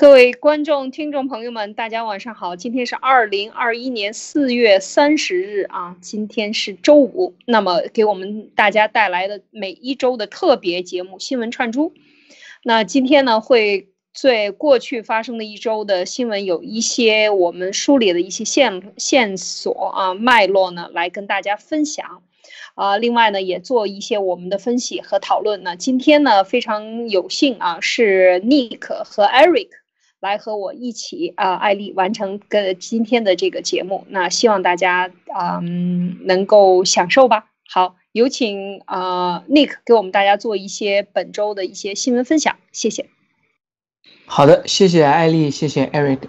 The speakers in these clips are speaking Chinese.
各位观众、听众朋友们，大家晚上好！今天是二零二一年四月三十日啊，今天是周五。那么，给我们大家带来的每一周的特别节目《新闻串珠》。那今天呢，会对过去发生的一周的新闻有一些我们梳理的一些线线索啊脉络呢，来跟大家分享。啊，另外呢，也做一些我们的分析和讨论。那今天呢，非常有幸啊，是 Nick 和 Eric。来和我一起啊，艾丽完成个今天的这个节目。那希望大家嗯能够享受吧。好，有请啊 Nick 给我们大家做一些本周的一些新闻分享，谢谢。好的，谢谢艾丽，谢谢 Eric。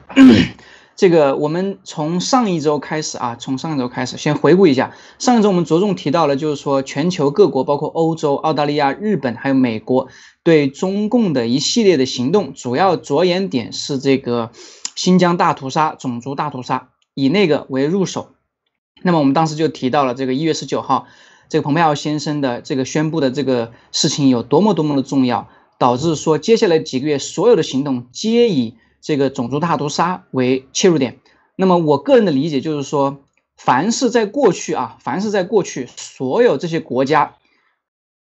这个我们从上一周开始啊，从上一周开始先回顾一下。上一周我们着重提到了，就是说全球各国，包括欧洲、澳大利亚、日本还有美国。对中共的一系列的行动，主要着眼点是这个新疆大屠杀、种族大屠杀，以那个为入手。那么我们当时就提到了这个一月十九号，这个蓬佩奥先生的这个宣布的这个事情有多么多么的重要，导致说接下来几个月所有的行动皆以这个种族大屠杀为切入点。那么我个人的理解就是说，凡是在过去啊，凡是在过去，所有这些国家。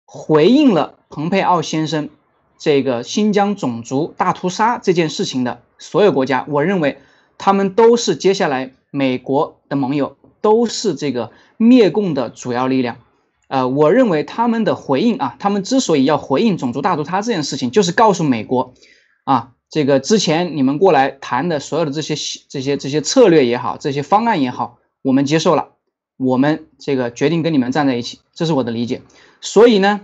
回应了蓬佩奥先生这个新疆种族大屠杀这件事情的所有国家，我认为他们都是接下来美国的盟友，都是这个灭共的主要力量。呃，我认为他们的回应啊，他们之所以要回应种族大屠杀这件事情，就是告诉美国啊，这个之前你们过来谈的所有的这些这些这些策略也好，这些方案也好，我们接受了，我们这个决定跟你们站在一起，这是我的理解。所以呢，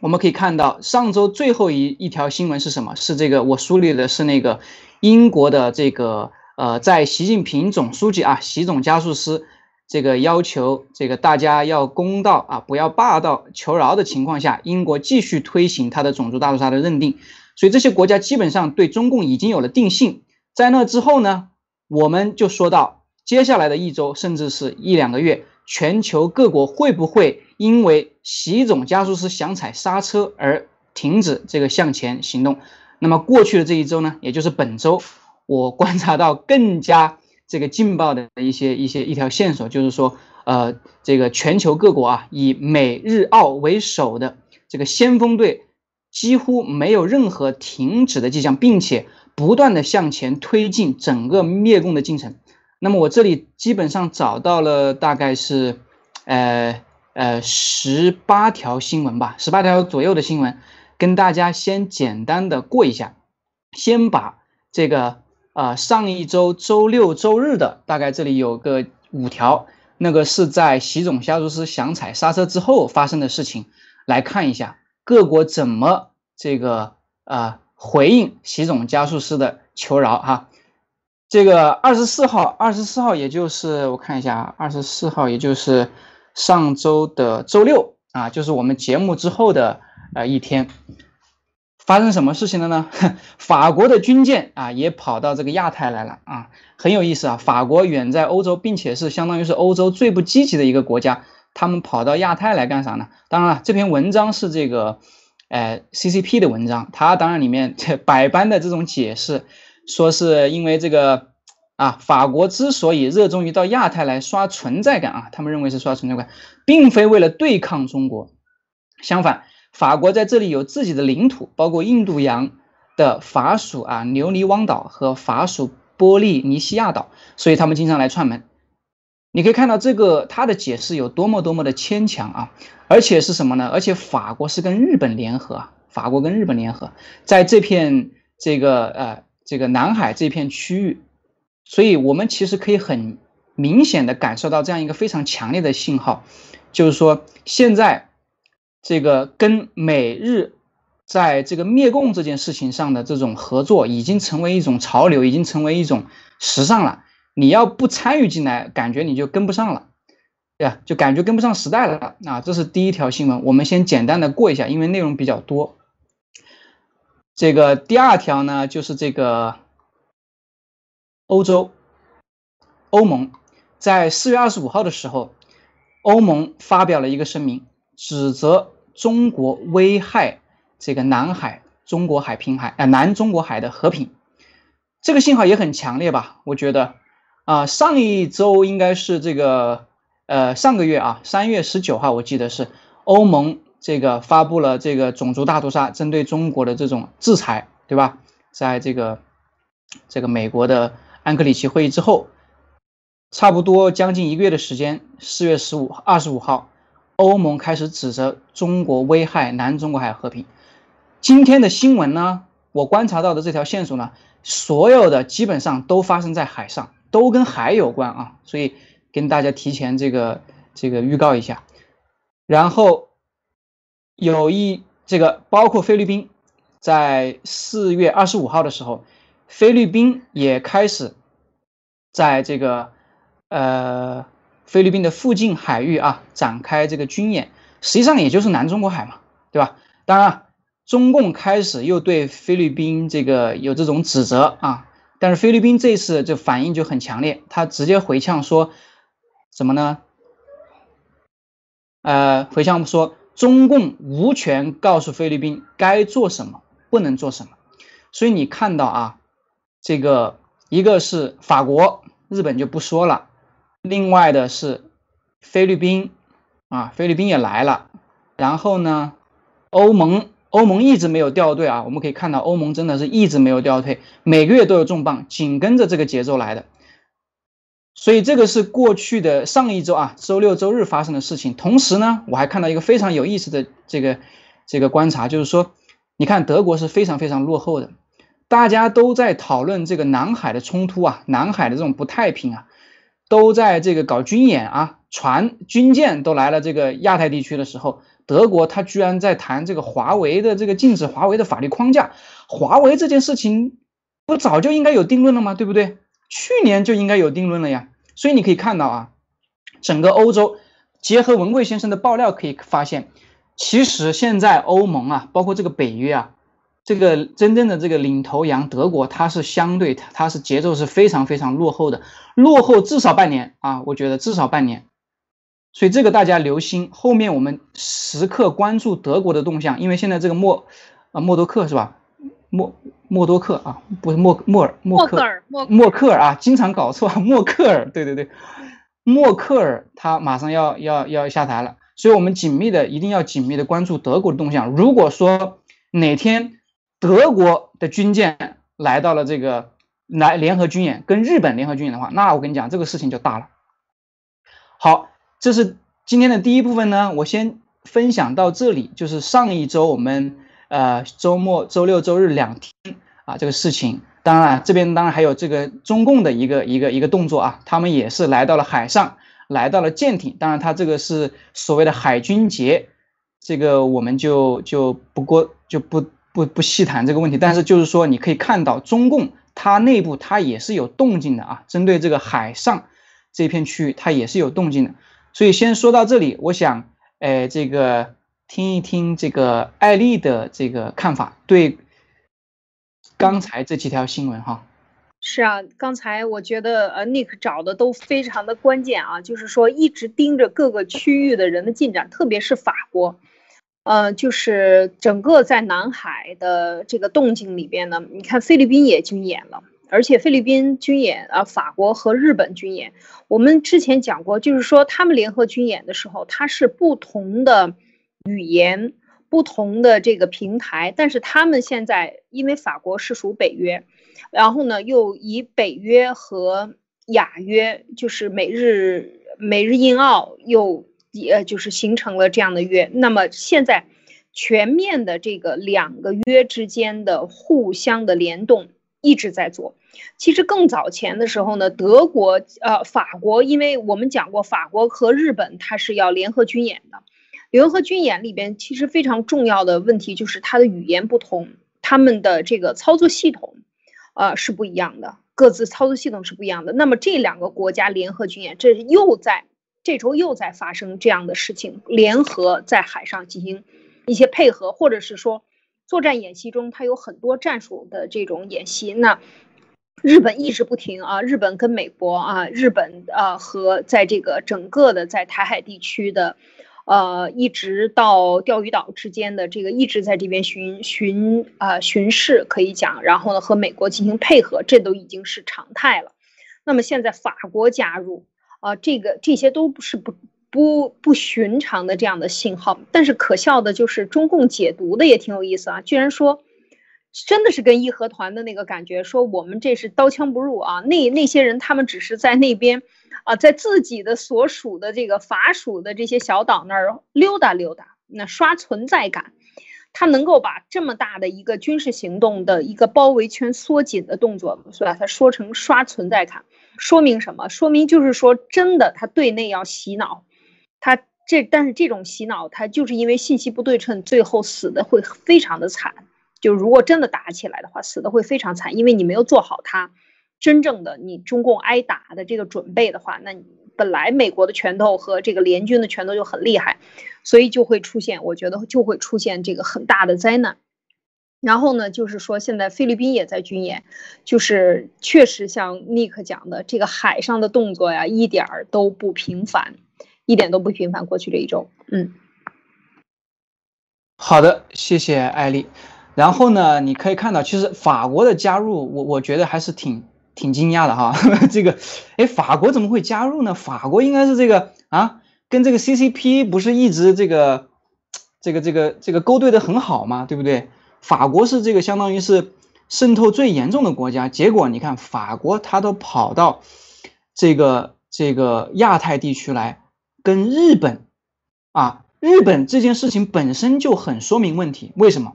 我们可以看到上周最后一一条新闻是什么？是这个我梳理的是那个英国的这个呃，在习近平总书记啊，习总加速师这个要求这个大家要公道啊，不要霸道求饶的情况下，英国继续推行他的种族大屠杀的认定。所以这些国家基本上对中共已经有了定性。在那之后呢，我们就说到接下来的一周甚至是一两个月，全球各国会不会？因为习总加速师想踩刹车而停止这个向前行动，那么过去的这一周呢，也就是本周，我观察到更加这个劲爆的一些一些一条线索，就是说，呃，这个全球各国啊，以美日澳为首的这个先锋队几乎没有任何停止的迹象，并且不断的向前推进整个灭共的进程。那么我这里基本上找到了大概是，呃。呃，十八条新闻吧，十八条左右的新闻，跟大家先简单的过一下。先把这个啊，上一周周六周日的大概这里有个五条，那个是在习总加速师想踩刹车之后发生的事情，来看一下各国怎么这个啊回应习总加速师的求饶哈。这个二十四号，二十四号也就是我看一下，二十四号也就是。上周的周六啊，就是我们节目之后的呃一天，发生什么事情了呢？法国的军舰啊也跑到这个亚太来了啊，很有意思啊。法国远在欧洲，并且是相当于是欧洲最不积极的一个国家，他们跑到亚太来干啥呢？当然了，这篇文章是这个呃 CCP 的文章，它当然里面这 百般的这种解释，说是因为这个。啊，法国之所以热衷于到亚太来刷存在感啊，他们认为是刷存在感，并非为了对抗中国。相反，法国在这里有自己的领土，包括印度洋的法属啊留尼汪岛和法属波利尼西亚岛，所以他们经常来串门。你可以看到这个他的解释有多么多么的牵强啊！而且是什么呢？而且法国是跟日本联合啊，法国跟日本联合，在这片这个呃这个南海这片区域。所以，我们其实可以很明显的感受到这样一个非常强烈的信号，就是说，现在这个跟美日在这个灭共这件事情上的这种合作，已经成为一种潮流，已经成为一种时尚了。你要不参与进来，感觉你就跟不上了，对吧？就感觉跟不上时代了啊！这是第一条新闻，我们先简单的过一下，因为内容比较多。这个第二条呢，就是这个。欧洲，欧盟在四月二十五号的时候，欧盟发表了一个声明，指责中国危害这个南海、中国海平海啊南中国海的和平。这个信号也很强烈吧？我觉得啊，上一周应该是这个呃上个月啊，三月十九号我记得是欧盟这个发布了这个种族大屠杀针对中国的这种制裁，对吧？在这个这个美国的安克里奇会议之后。差不多将近一个月的时间，四月十五、二十五号，欧盟开始指责中国危害南中国海和平。今天的新闻呢，我观察到的这条线索呢，所有的基本上都发生在海上，都跟海有关啊，所以跟大家提前这个这个预告一下。然后有一这个包括菲律宾，在四月二十五号的时候，菲律宾也开始在这个。呃，菲律宾的附近海域啊，展开这个军演，实际上也就是南中国海嘛，对吧？当然，中共开始又对菲律宾这个有这种指责啊，但是菲律宾这次就反应就很强烈，他直接回呛说什么呢？呃，回呛说中共无权告诉菲律宾该做什么，不能做什么。所以你看到啊，这个一个是法国、日本就不说了。另外的是菲律宾啊，菲律宾也来了。然后呢，欧盟欧盟一直没有掉队啊。我们可以看到，欧盟真的是一直没有掉队，每个月都有重磅，紧跟着这个节奏来的。所以这个是过去的上一周啊，周六周日发生的事情。同时呢，我还看到一个非常有意思的这个这个观察，就是说，你看德国是非常非常落后的，大家都在讨论这个南海的冲突啊，南海的这种不太平啊。都在这个搞军演啊，船军舰都来了这个亚太地区的时候，德国他居然在谈这个华为的这个禁止华为的法律框架。华为这件事情不早就应该有定论了吗？对不对？去年就应该有定论了呀。所以你可以看到啊，整个欧洲结合文贵先生的爆料可以发现，其实现在欧盟啊，包括这个北约啊。这个真正的这个领头羊德国，它是相对它它是节奏是非常非常落后的，落后至少半年啊，我觉得至少半年，所以这个大家留心，后面我们时刻关注德国的动向，因为现在这个默啊默多克是吧？默默多克啊，不是默默尔默克尔默克尔啊，经常搞错默克尔，对对对，默克尔他马上要要要下台了，所以我们紧密的一定要紧密的关注德国的动向，如果说哪天。德国的军舰来到了这个来联合军演，跟日本联合军演的话，那我跟你讲，这个事情就大了。好，这是今天的第一部分呢，我先分享到这里。就是上一周我们呃周末周六周日两天啊这个事情，当然这边当然还有这个中共的一个一个一个动作啊，他们也是来到了海上，来到了舰艇，当然他这个是所谓的海军节，这个我们就就不过就不。不不细谈这个问题，但是就是说，你可以看到中共它内部它也是有动静的啊，针对这个海上这片区域，它也是有动静的。所以先说到这里，我想，哎，这个听一听这个艾丽的这个看法，对刚才这几条新闻哈。是啊，刚才我觉得呃，Nick 找的都非常的关键啊，就是说一直盯着各个区域的人的进展，特别是法国。呃，就是整个在南海的这个动静里边呢，你看菲律宾也军演了，而且菲律宾军演啊，法国和日本军演，我们之前讲过，就是说他们联合军演的时候，它是不同的语言、不同的这个平台，但是他们现在因为法国是属北约，然后呢又以北约和亚约，就是美日美日印澳又。也就是形成了这样的约，那么现在全面的这个两个约之间的互相的联动一直在做。其实更早前的时候呢，德国呃法国，因为我们讲过法国和日本它是要联合军演的，联合军演里边其实非常重要的问题就是它的语言不同，他们的这个操作系统呃是不一样的，各自操作系统是不一样的。那么这两个国家联合军演，这又在。这周又在发生这样的事情，联合在海上进行一些配合，或者是说作战演习中，它有很多战术的这种演习。那日本一直不停啊，日本跟美国啊，日本啊和在这个整个的在台海地区的呃，一直到钓鱼岛之间的这个一直在这边巡巡啊巡视，可以讲，然后呢和美国进行配合，这都已经是常态了。那么现在法国加入啊，这个这些都不是不不不寻常的这样的信号。但是可笑的就是中共解读的也挺有意思啊，居然说真的是跟义和团的那个感觉，说我们这是刀枪不入啊，那那些人他们只是在那边。啊，在自己的所属的这个法属的这些小岛那儿溜达溜达，那刷存在感，他能够把这么大的一个军事行动的一个包围圈缩紧的动作，是吧？他说成刷存在感，说明什么？说明就是说真的，他对内要洗脑，他这但是这种洗脑，他就是因为信息不对称，最后死的会非常的惨。就如果真的打起来的话，死的会非常惨，因为你没有做好他。真正的你中共挨打的这个准备的话，那你本来美国的拳头和这个联军的拳头就很厉害，所以就会出现，我觉得就会出现这个很大的灾难。然后呢，就是说现在菲律宾也在军演，就是确实像尼克讲的，这个海上的动作呀，一点儿都不频繁，一点都不频繁。过去这一周，嗯，好的，谢谢艾丽。然后呢，你可以看到，其实法国的加入，我我觉得还是挺。挺惊讶的哈，这个，哎，法国怎么会加入呢？法国应该是这个啊，跟这个 CCP 不是一直这个，这个这个这个勾兑的很好吗？对不对？法国是这个相当于是渗透最严重的国家，结果你看法国他都跑到这个这个亚太地区来跟日本啊，日本这件事情本身就很说明问题，为什么？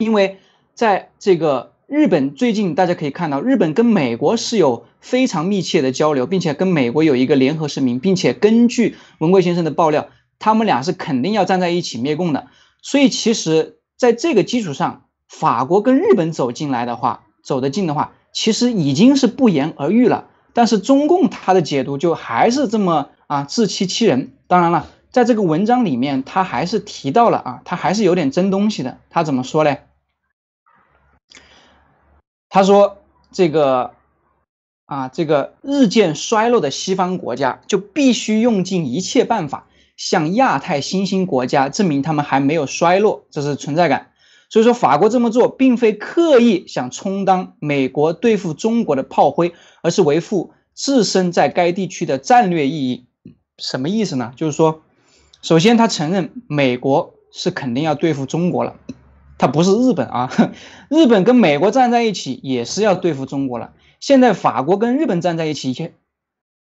因为在这个。日本最近大家可以看到，日本跟美国是有非常密切的交流，并且跟美国有一个联合声明，并且根据文贵先生的爆料，他们俩是肯定要站在一起灭共的。所以其实在这个基础上，法国跟日本走进来的话，走得近的话，其实已经是不言而喻了。但是中共他的解读就还是这么啊自欺欺人。当然了，在这个文章里面，他还是提到了啊，他还是有点真东西的。他怎么说嘞？他说：“这个啊，这个日渐衰落的西方国家就必须用尽一切办法向亚太新兴国家证明他们还没有衰落，这是存在感。所以说，法国这么做并非刻意想充当美国对付中国的炮灰，而是维护自身在该地区的战略意义。什么意思呢？就是说，首先他承认美国是肯定要对付中国了。”他不是日本啊，日本跟美国站在一起也是要对付中国了。现在法国跟日本站在一起，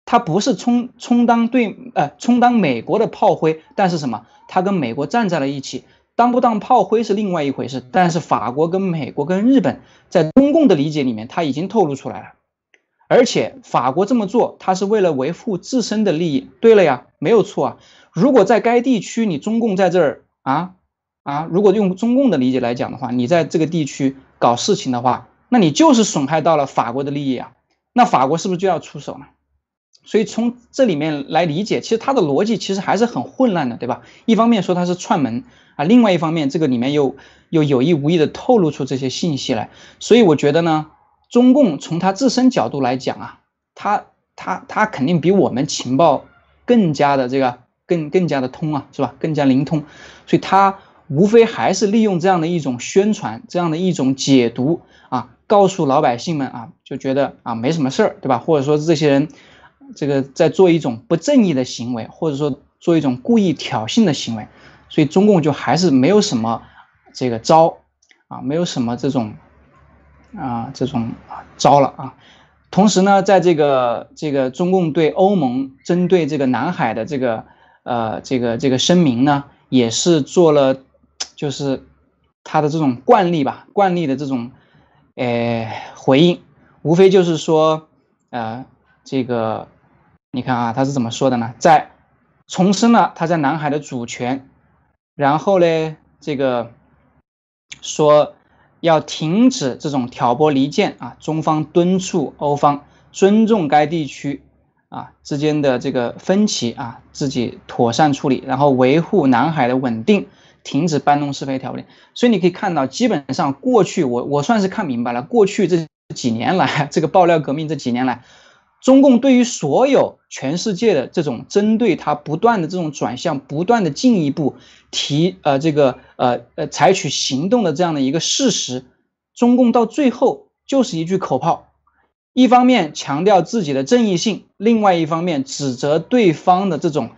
他不是充充当对呃充当美国的炮灰，但是什么？他跟美国站在了一起，当不当炮灰是另外一回事。但是法国跟美国跟日本在中共的理解里面，他已经透露出来了。而且法国这么做，他是为了维护自身的利益。对了呀，没有错啊。如果在该地区你中共在这儿啊。啊，如果用中共的理解来讲的话，你在这个地区搞事情的话，那你就是损害到了法国的利益啊，那法国是不是就要出手呢？所以从这里面来理解，其实它的逻辑其实还是很混乱的，对吧？一方面说它是串门啊，另外一方面这个里面又又有意无意的透露出这些信息来，所以我觉得呢，中共从他自身角度来讲啊，他他他肯定比我们情报更加的这个更更加的通啊，是吧？更加灵通，所以他。无非还是利用这样的一种宣传，这样的一种解读啊，告诉老百姓们啊，就觉得啊没什么事儿，对吧？或者说这些人这个在做一种不正义的行为，或者说做一种故意挑衅的行为，所以中共就还是没有什么这个招啊，没有什么这种啊这种招了啊。同时呢，在这个这个中共对欧盟针对这个南海的这个呃这个这个声明呢，也是做了。就是他的这种惯例吧，惯例的这种，呃，回应，无非就是说，呃，这个，你看啊，他是怎么说的呢？在重申了他在南海的主权，然后呢，这个说要停止这种挑拨离间啊，中方敦促欧方尊重该地区啊之间的这个分歧啊，自己妥善处理，然后维护南海的稳定。停止搬弄是非条例，所以你可以看到，基本上过去我我算是看明白了，过去这几年来，这个爆料革命这几年来，中共对于所有全世界的这种针对它不断的这种转向，不断的进一步提呃这个呃呃采取行动的这样的一个事实，中共到最后就是一句口号，一方面强调自己的正义性，另外一方面指责对方的这种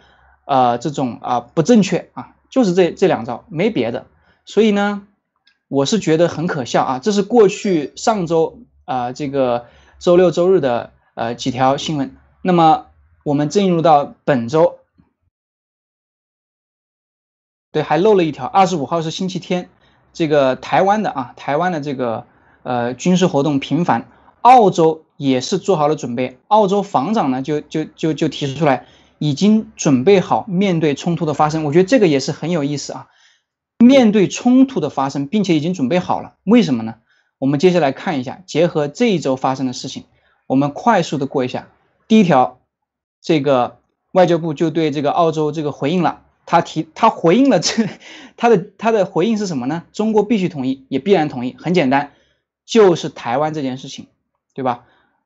呃这种啊不正确啊，就是这这两招，没别的。所以呢，我是觉得很可笑啊！这是过去上周啊，这个周六周日的呃几条新闻。那么我们进入到本周，对，还漏了一条，二十五号是星期天，这个台湾的啊，台湾的这个呃军事活动频繁，澳洲也是做好了准备，澳洲防长呢就就就就提出来，已经准备好面对冲突的发生。我觉得这个也是很有意思啊。面对冲突的发生，并且已经准备好了，为什么呢？我们接下来看一下，结合这一周发生的事情，我们快速的过一下。第一条，这个外交部就对这个澳洲这个回应了，他提他回应了这 他的他的回应是什么呢？中国必须同意，也必然同意，很简单，就是台湾这件事情，对吧？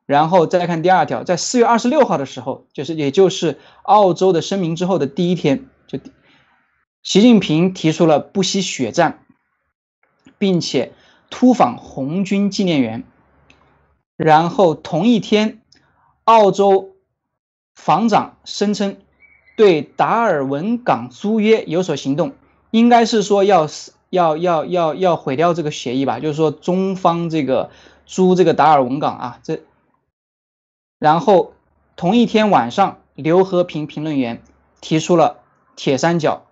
然后再看第二条，在四月二十六号的时候，就是也就是澳洲的声明之后的第一天，就。习近平提出了不惜血战，并且突访红军纪念园。然后同一天，澳洲防长声称对达尔文港租约有所行动，应该是说要要要要要毁掉这个协议吧？就是说中方这个租这个达尔文港啊，这。然后同一天晚上，刘和平评论员提出了铁三角。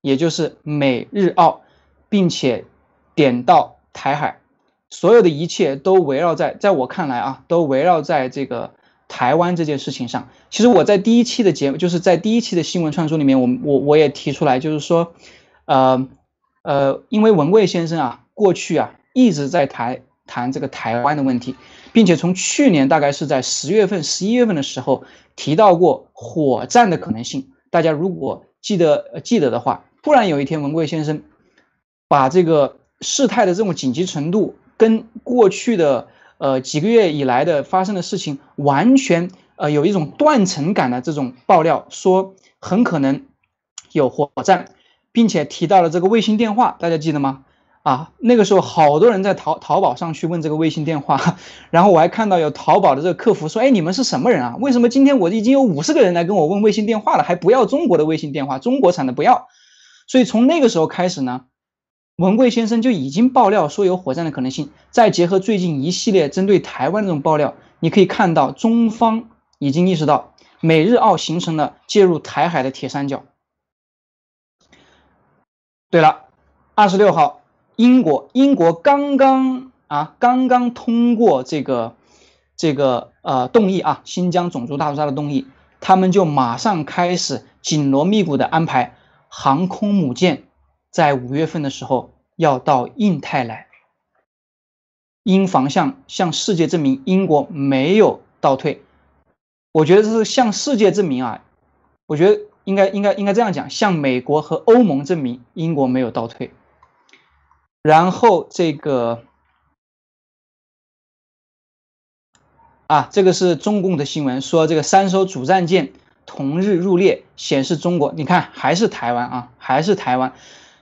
也就是美日澳，并且点到台海，所有的一切都围绕在，在我看来啊，都围绕在这个台湾这件事情上。其实我在第一期的节目，就是在第一期的新闻传输里面，我我我也提出来，就是说，呃呃，因为文贵先生啊，过去啊一直在谈谈这个台湾的问题，并且从去年大概是在十月份、十一月份的时候提到过火战的可能性。大家如果记得记得的话。突然有一天，文贵先生把这个事态的这种紧急程度跟过去的呃几个月以来的发生的事情完全呃有一种断层感的这种爆料，说很可能有火战，并且提到了这个卫星电话，大家记得吗？啊，那个时候好多人在淘淘宝上去问这个卫星电话，然后我还看到有淘宝的这个客服说，哎，你们是什么人啊？为什么今天我已经有五十个人来跟我问卫星电话了，还不要中国的卫星电话，中国产的不要？所以从那个时候开始呢，文贵先生就已经爆料说有火战的可能性。再结合最近一系列针对台湾这种爆料，你可以看到中方已经意识到美日澳形成了介入台海的铁三角。对了，二十六号，英国英国刚刚啊刚刚通过这个这个呃动议啊新疆种族大屠杀的动议，他们就马上开始紧锣密鼓的安排。航空母舰在五月份的时候要到印太来，英方向向世界证明英国没有倒退。我觉得这是向世界证明啊，我觉得应该应该应该这样讲，向美国和欧盟证明英国没有倒退。然后这个啊，这个是中共的新闻，说这个三艘主战舰。同日入列，显示中国，你看还是台湾啊，还是台湾。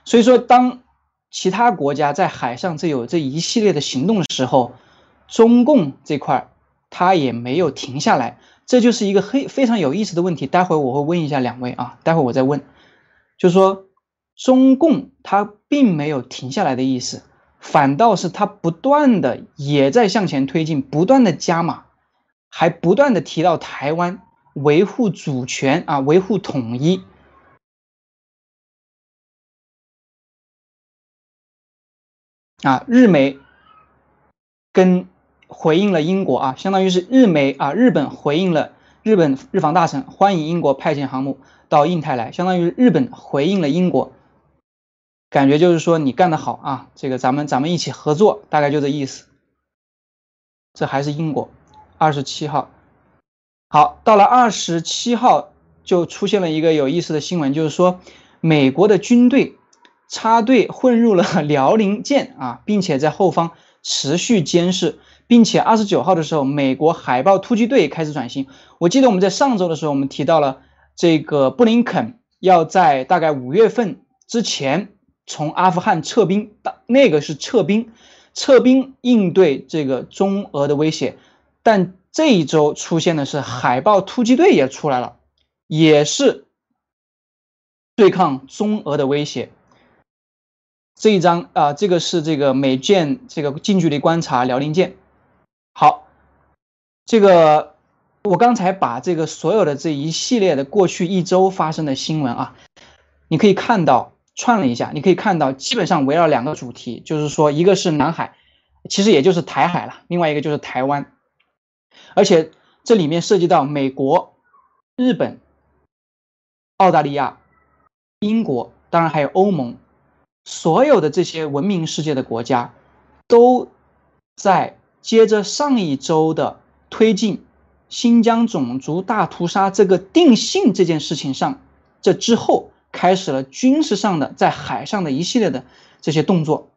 所以说，当其他国家在海上这有这一系列的行动的时候，中共这块儿他也没有停下来，这就是一个非非常有意思的问题。待会我会问一下两位啊，待会我再问，就说中共他并没有停下来的意思，反倒是他不断的也在向前推进，不断的加码，还不断的提到台湾。维护主权啊，维护统一啊，日美跟回应了英国啊，相当于是日美啊，日本回应了日本日防大臣欢迎英国派遣航母到印太来，相当于日本回应了英国，感觉就是说你干得好啊，这个咱们咱们一起合作，大概就这意思。这还是英国，二十七号。好，到了二十七号，就出现了一个有意思的新闻，就是说，美国的军队插队混入了 辽宁舰啊，并且在后方持续监视，并且二十九号的时候，美国海豹突击队开始转型。我记得我们在上周的时候，我们提到了这个布林肯要在大概五月份之前从阿富汗撤兵，那个是撤兵，撤兵应对这个中俄的威胁。但这一周出现的是海豹突击队也出来了，也是对抗中俄的威胁。这一张啊，这个是这个美舰这个近距离观察辽宁舰。好，这个我刚才把这个所有的这一系列的过去一周发生的新闻啊，你可以看到串了一下，你可以看到基本上围绕两个主题，就是说一个是南海，其实也就是台海了，另外一个就是台湾，而且这里面涉及到美国、日本、澳大利亚、英国，当然还有欧盟。所有的这些文明世界的国家，都在接着上一周的推进新疆种族大屠杀这个定性这件事情上，这之后开始了军事上的在海上的一系列的这些动作。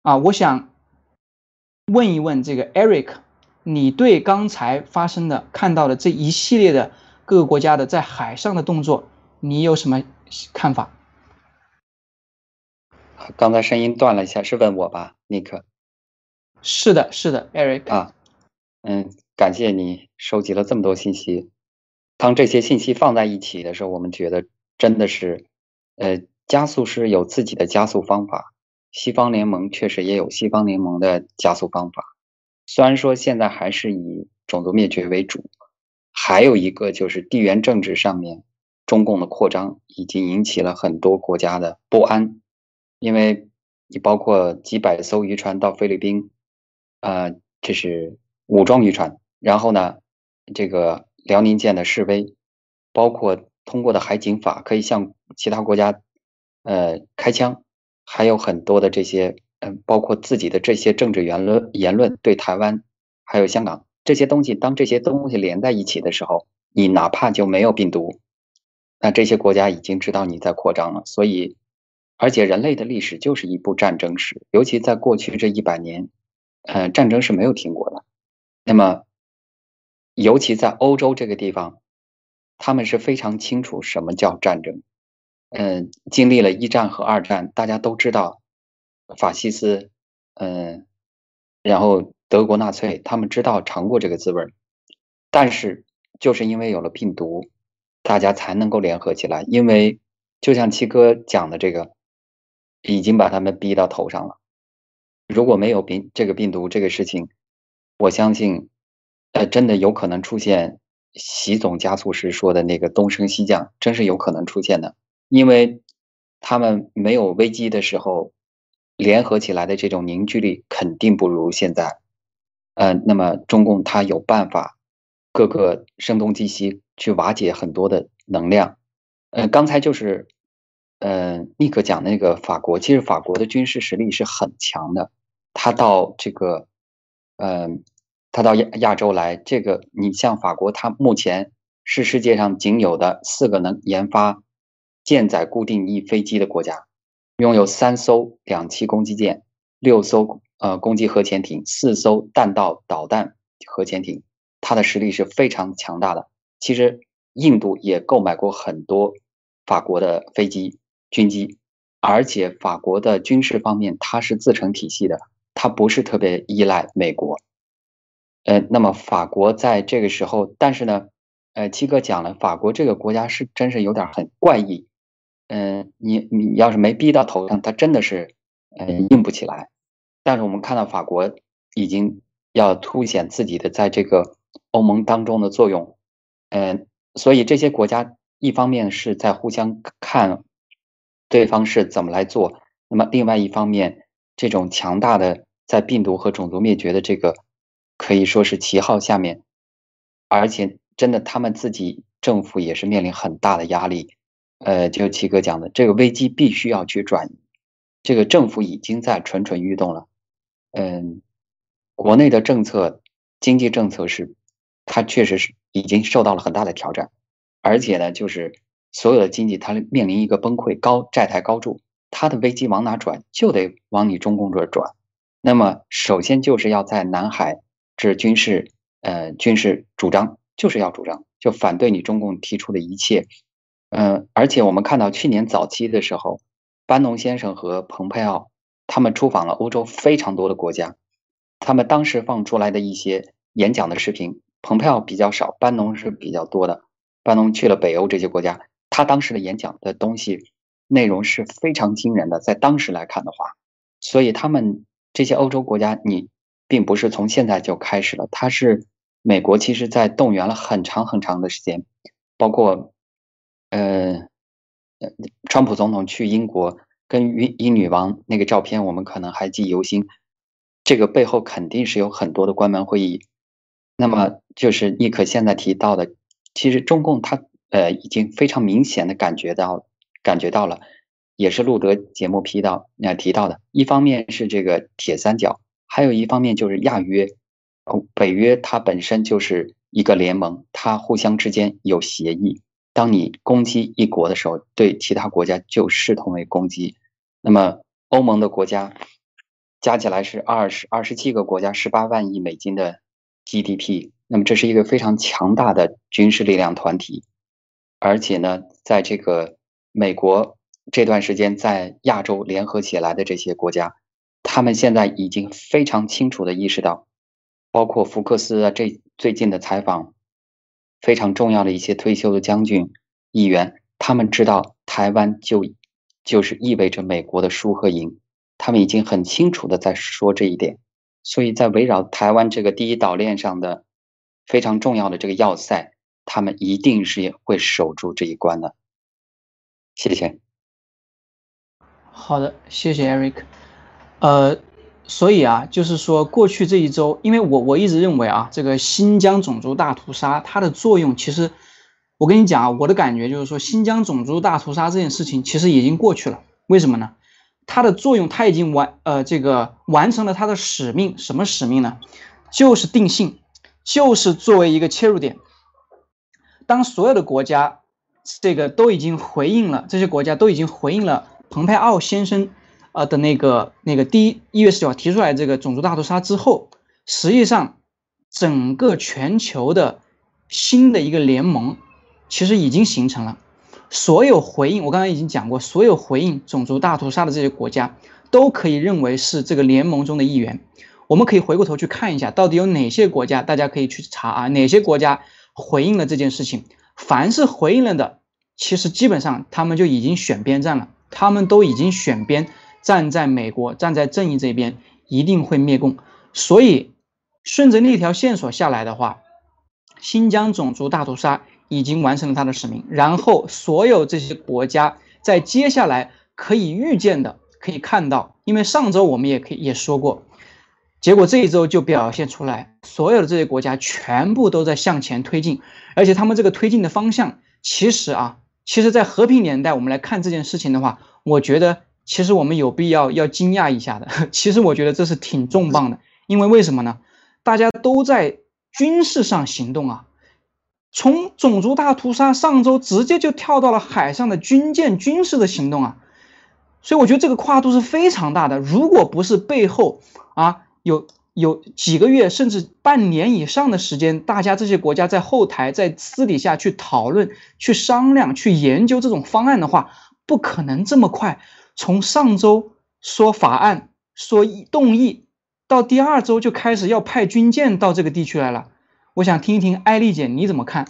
啊，我想问一问这个 Eric，你对刚才发生的看到的这一系列的各个国家的在海上的动作，你有什么看法？刚才声音断了一下，是问我吧，尼克？是的，是的，Eric 啊，嗯，感谢你收集了这么多信息。当这些信息放在一起的时候，我们觉得真的是，呃，加速师有自己的加速方法，西方联盟确实也有西方联盟的加速方法。虽然说现在还是以种族灭绝为主，还有一个就是地缘政治上面，中共的扩张已经引起了很多国家的不安。因为你包括几百艘渔船到菲律宾，呃，这是武装渔船。然后呢，这个辽宁舰的示威，包括通过的海警法可以向其他国家，呃，开枪，还有很多的这些，嗯，包括自己的这些政治言论言论对台湾，还有香港这些东西，当这些东西连在一起的时候，你哪怕就没有病毒，那这些国家已经知道你在扩张了，所以。而且人类的历史就是一部战争史，尤其在过去这一百年，呃，战争是没有停过的。那么，尤其在欧洲这个地方，他们是非常清楚什么叫战争。嗯，经历了一战和二战，大家都知道法西斯，嗯，然后德国纳粹，他们知道尝过这个滋味但是，就是因为有了病毒，大家才能够联合起来。因为就像七哥讲的这个。已经把他们逼到头上了。如果没有病这个病毒这个事情，我相信，呃，真的有可能出现习总加速时说的那个东升西降，真是有可能出现的。因为他们没有危机的时候，联合起来的这种凝聚力肯定不如现在。嗯，那么中共他有办法，各个声东击西去瓦解很多的能量。呃，刚才就是。嗯，尼克讲那个法国，其实法国的军事实力是很强的。他到这个，嗯，他到亚亚洲来，这个你像法国，它目前是世界上仅有的四个能研发舰载固定翼飞机的国家，拥有三艘两栖攻击舰、六艘呃攻击核潜艇、四艘弹道导弹核潜艇，它的实力是非常强大的。其实印度也购买过很多法国的飞机。军机，而且法国的军事方面它是自成体系的，它不是特别依赖美国。呃，那么法国在这个时候，但是呢，呃，七哥讲了，法国这个国家是真是有点很怪异。嗯，你你要是没逼到头上，它真的是呃硬不起来。但是我们看到法国已经要凸显自己的在这个欧盟当中的作用。嗯，所以这些国家一方面是在互相看。对方是怎么来做？那么另外一方面，这种强大的在病毒和种族灭绝的这个可以说是旗号下面，而且真的他们自己政府也是面临很大的压力。呃，就七哥讲的，这个危机必须要去转移，这个政府已经在蠢蠢欲动了。嗯，国内的政策、经济政策是，它确实是已经受到了很大的挑战，而且呢，就是。所有的经济它面临一个崩溃，高债台高筑，它的危机往哪转，就得往你中共这儿转。那么首先就是要在南海这军事呃军事主张，就是要主张，就反对你中共提出的一切。嗯，而且我们看到去年早期的时候，班农先生和蓬佩奥他们出访了欧洲非常多的国家，他们当时放出来的一些演讲的视频，蓬佩奥比较少，班农是比较多的。班农去了北欧这些国家，他当时的演讲的东西内容是非常惊人的，在当时来看的话，所以他们这些欧洲国家，你并不是从现在就开始了，他是美国其实在动员了很长很长的时间，包括。呃，川普总统去英国跟英英女王那个照片，我们可能还记忆犹新。这个背后肯定是有很多的关门会议。那么就是尼克现在提到的，其实中共他呃已经非常明显的感觉到感觉到了，也是路德节目提到那提到的。一方面是这个铁三角，还有一方面就是亚约，北约它本身就是一个联盟，它互相之间有协议。当你攻击一国的时候，对其他国家就视同为攻击。那么，欧盟的国家加起来是二十二十七个国家，十八万亿美金的 GDP。那么，这是一个非常强大的军事力量团体。而且呢，在这个美国这段时间在亚洲联合起来的这些国家，他们现在已经非常清楚的意识到，包括福克斯啊，这最近的采访。非常重要的一些退休的将军、议员，他们知道台湾就就是意味着美国的输和赢，他们已经很清楚的在说这一点。所以在围绕台湾这个第一岛链上的非常重要的这个要塞，他们一定是会守住这一关的。谢谢。好的，谢谢 Eric。呃。所以啊，就是说过去这一周，因为我我一直认为啊，这个新疆种族大屠杀它的作用，其实我跟你讲啊，我的感觉就是说，新疆种族大屠杀这件事情其实已经过去了。为什么呢？它的作用它已经完呃这个完成了它的使命。什么使命呢？就是定性，就是作为一个切入点。当所有的国家这个都已经回应了，这些国家都已经回应了蓬佩奥先生。啊的那个那个第一一月十九号提出来这个种族大屠杀之后，实际上整个全球的新的一个联盟其实已经形成了。所有回应我刚才已经讲过，所有回应种族大屠杀的这些国家都可以认为是这个联盟中的一员。我们可以回过头去看一下，到底有哪些国家，大家可以去查啊，哪些国家回应了这件事情。凡是回应了的，其实基本上他们就已经选边站了，他们都已经选边。站在美国，站在正义这边，一定会灭共。所以，顺着那条线索下来的话，新疆种族大屠杀已经完成了它的使命。然后，所有这些国家在接下来可以预见的、可以看到，因为上周我们也可以也说过，结果这一周就表现出来，所有的这些国家全部都在向前推进，而且他们这个推进的方向，其实啊，其实，在和平年代，我们来看这件事情的话，我觉得。其实我们有必要要惊讶一下的。其实我觉得这是挺重磅的，因为为什么呢？大家都在军事上行动啊，从种族大屠杀上周直接就跳到了海上的军舰军事的行动啊，所以我觉得这个跨度是非常大的。如果不是背后啊有有几个月甚至半年以上的时间，大家这些国家在后台在私底下去讨论、去商量、去研究这种方案的话，不可能这么快。从上周说法案说动议，到第二周就开始要派军舰到这个地区来了。我想听一听艾丽姐你怎么看？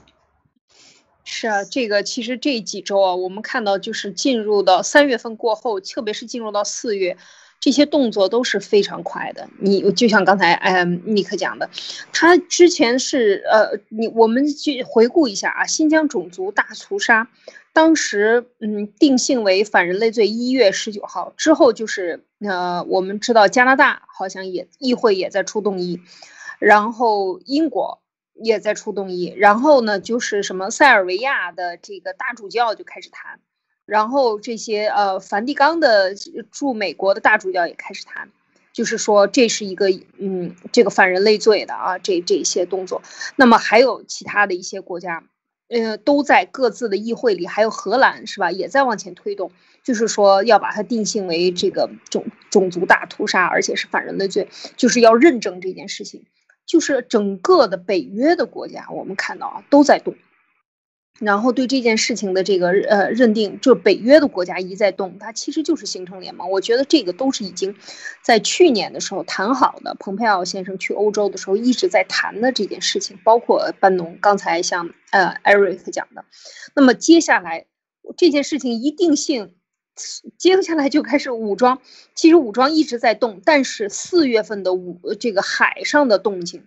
是啊，这个其实这几周啊，我们看到就是进入到三月份过后，特别是进入到四月，这些动作都是非常快的。你就像刚才哎尼克讲的，他之前是呃，你我们去回顾一下啊，新疆种族大屠杀。当时，嗯，定性为反人类罪。一月十九号之后，就是呃，我们知道加拿大好像也议会也在出动议，然后英国也在出动议，然后呢，就是什么塞尔维亚的这个大主教就开始谈，然后这些呃梵蒂冈的驻美国的大主教也开始谈，就是说这是一个嗯这个反人类罪的啊这这些动作。那么还有其他的一些国家。呃，都在各自的议会里，还有荷兰是吧，也在往前推动，就是说要把它定性为这个种种族大屠杀，而且是反人类罪，就是要认证这件事情。就是整个的北约的国家，我们看到啊，都在动。然后对这件事情的这个呃认定，就北约的国家一再动，它其实就是形成联盟。我觉得这个都是已经在去年的时候谈好的。蓬佩奥先生去欧洲的时候一直在谈的这件事情，包括班农刚才像呃 Eric 讲的。那么接下来这件事情一定性，接下来就开始武装。其实武装一直在动，但是四月份的武这个海上的动静。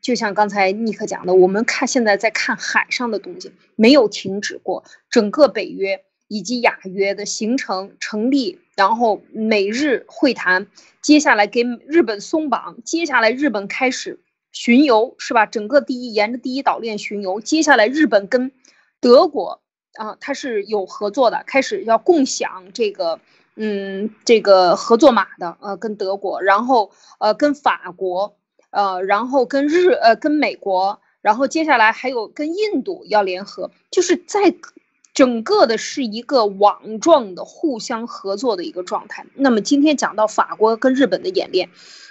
就像刚才尼克讲的，我们看现在在看海上的动静，没有停止过。整个北约以及亚约的形成、成立，然后美日会谈，接下来给日本松绑，接下来日本开始巡游，是吧？整个第一沿着第一岛链巡游，接下来日本跟德国啊，它是有合作的，开始要共享这个，嗯，这个合作码的，呃，跟德国，然后呃，跟法国。呃，然后跟日呃跟美国，然后接下来还有跟印度要联合，就是在整个的是一个网状的互相合作的一个状态。那么今天讲到法国跟日本的演练，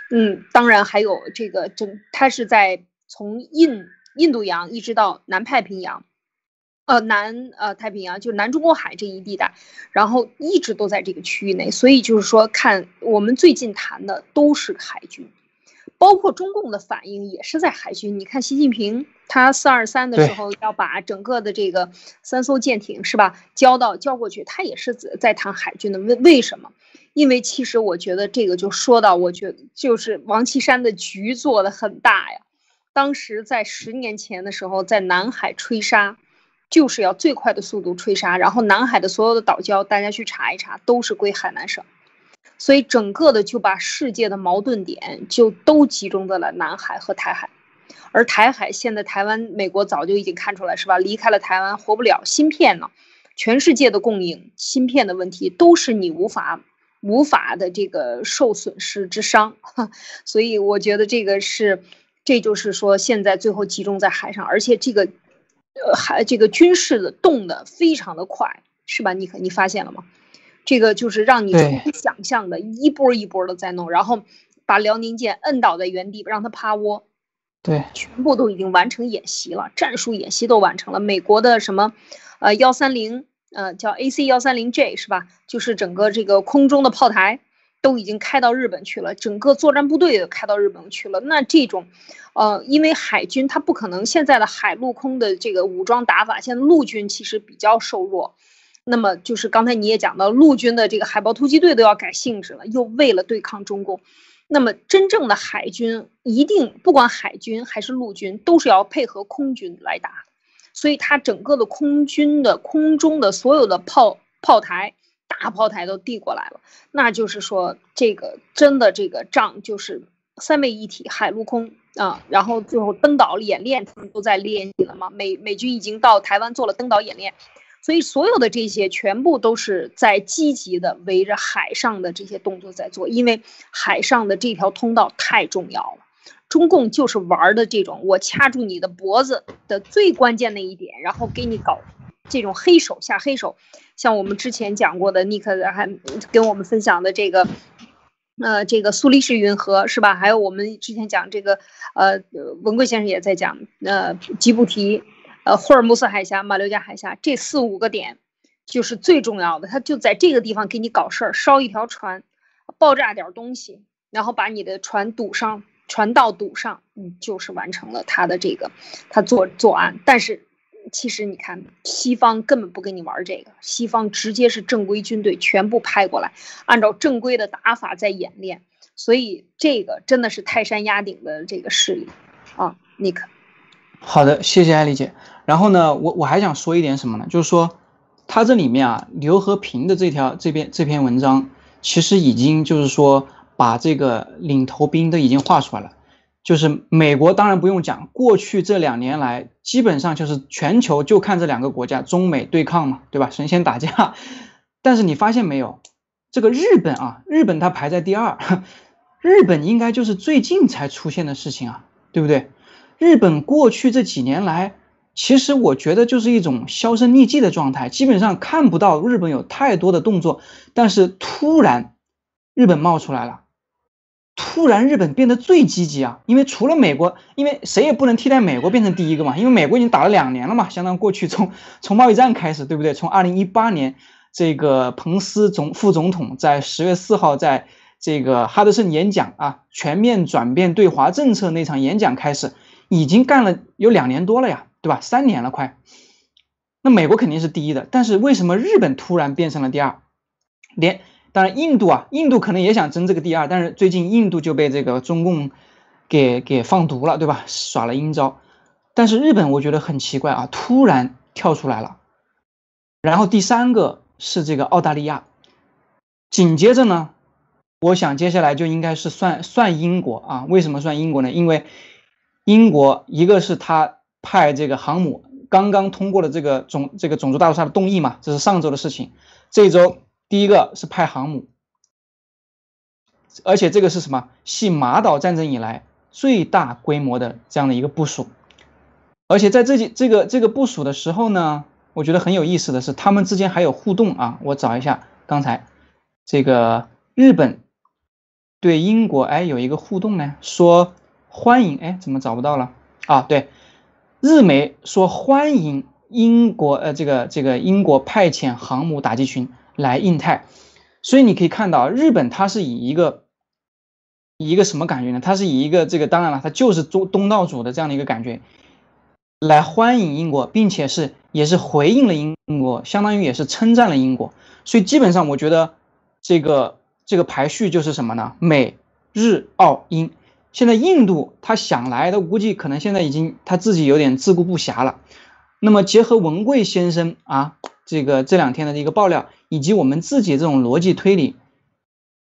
嗯，当然还有这个整，它是在从印印度洋一直到南太平洋，呃南呃太平洋就南中国海这一地带，然后一直都在这个区域内，所以就是说看我们最近谈的都是海军。包括中共的反应也是在海军。你看，习近平他四二三的时候要把整个的这个三艘舰艇是吧交到交过去，他也是在谈海军的。为为什么？因为其实我觉得这个就说到，我觉得就是王岐山的局做的很大呀。当时在十年前的时候，在南海吹沙，就是要最快的速度吹沙，然后南海的所有的岛礁，大家去查一查，都是归海南省。所以整个的就把世界的矛盾点就都集中在了南海和台海，而台海现在台湾美国早就已经看出来是吧？离开了台湾活不了，芯片呢，全世界的供应芯片的问题都是你无法无法的这个受损失之伤，所以我觉得这个是，这就是说现在最后集中在海上，而且这个呃海这个军事的动的非常的快，是吧？你可你发现了吗？这个就是让你从想象的一波一波的在弄，然后把辽宁舰摁倒在原地，让它趴窝。对，全部都已经完成演习了，战术演习都完成了。美国的什么，呃，幺三零，呃，叫 AC 幺三零 J 是吧？就是整个这个空中的炮台都已经开到日本去了，整个作战部队也开到日本去了。那这种，呃，因为海军它不可能现在的海陆空的这个武装打法，现在陆军其实比较瘦弱。那么就是刚才你也讲到，陆军的这个海豹突击队都要改性质了，又为了对抗中共。那么真正的海军一定不管海军还是陆军，都是要配合空军来打。所以它整个的空军的空中的所有的炮炮台、大炮台都递过来了。那就是说，这个真的这个仗就是三位一体，海陆空啊。然后最后登岛演练，他们都在练习了嘛？美美军已经到台湾做了登岛演练。所以，所有的这些全部都是在积极的围着海上的这些动作在做，因为海上的这条通道太重要了。中共就是玩的这种，我掐住你的脖子的最关键的一点，然后给你搞这种黑手下黑手。像我们之前讲过的，尼克还跟我们分享的这个，呃，这个苏黎世运河是吧？还有我们之前讲这个，呃，文贵先生也在讲，呃，吉布提。呃，霍尔木斯海峡、马六甲海峡这四五个点，就是最重要的。他就在这个地方给你搞事儿，烧一条船，爆炸点东西，然后把你的船堵上，船道堵上，嗯，就是完成了他的这个他作作案。但是，其实你看，西方根本不跟你玩这个，西方直接是正规军队全部派过来，按照正规的打法在演练。所以，这个真的是泰山压顶的这个势力啊，尼克。好的，谢谢艾丽姐。然后呢，我我还想说一点什么呢？就是说，它这里面啊，刘和平的这条这篇这篇文章，其实已经就是说把这个领头兵都已经画出来了。就是美国当然不用讲，过去这两年来，基本上就是全球就看这两个国家中美对抗嘛，对吧？神仙打架。但是你发现没有，这个日本啊，日本它排在第二，日本应该就是最近才出现的事情啊，对不对？日本过去这几年来，其实我觉得就是一种销声匿迹的状态，基本上看不到日本有太多的动作，但是突然日本冒出来了，突然日本变得最积极啊！因为除了美国，因为谁也不能替代美国变成第一个嘛，因为美国已经打了两年了嘛，相当于过去从 从贸易战开始，对不对？从二零一八年这个彭斯总副总统在十月四号在这个哈德森演讲啊，全面转变对华政策那场演讲开始，已经干了有两年多了呀。对吧？三年了，快。那美国肯定是第一的，但是为什么日本突然变成了第二？连当然，印度啊，印度可能也想争这个第二，但是最近印度就被这个中共给给放毒了，对吧？耍了阴招。但是日本我觉得很奇怪啊，突然跳出来了。然后第三个是这个澳大利亚，紧接着呢，我想接下来就应该是算算英国啊。为什么算英国呢？因为英国一个是他。派这个航母刚刚通过了这个种这个种族大屠杀的动议嘛，这是上周的事情。这周第一个是派航母，而且这个是什么？系马岛战争以来最大规模的这样的一个部署。而且在这这个这个部署的时候呢，我觉得很有意思的是，他们之间还有互动啊。我找一下刚才这个日本对英国哎有一个互动呢，说欢迎哎怎么找不到了啊？对。日媒说欢迎英国，呃，这个这个英国派遣航母打击群来印太，所以你可以看到，日本它是以一个以一个什么感觉呢？它是以一个这个，当然了，它就是中东道主的这样的一个感觉来欢迎英国，并且是也是回应了英国，相当于也是称赞了英国。所以基本上我觉得这个这个排序就是什么呢？美日澳英。现在印度他想来的，估计可能现在已经他自己有点自顾不暇了。那么结合文贵先生啊，这个这两天的一个爆料，以及我们自己这种逻辑推理，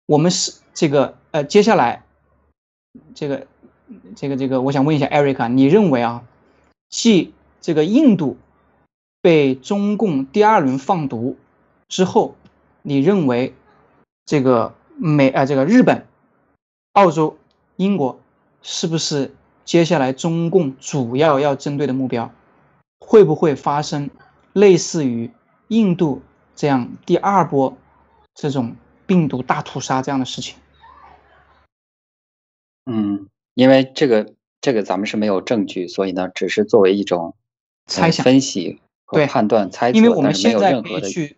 我们是这个呃，接下来这个这个这个，我想问一下 Eric，你认为啊，继这个印度被中共第二轮放毒之后，你认为这个美啊这个日本、澳洲？英国是不是接下来中共主要要针对的目标？会不会发生类似于印度这样第二波这种病毒大屠杀这样的事情？嗯，因为这个这个咱们是没有证据，所以呢，只是作为一种猜想、分析和判断、猜测。因为我们现在可以去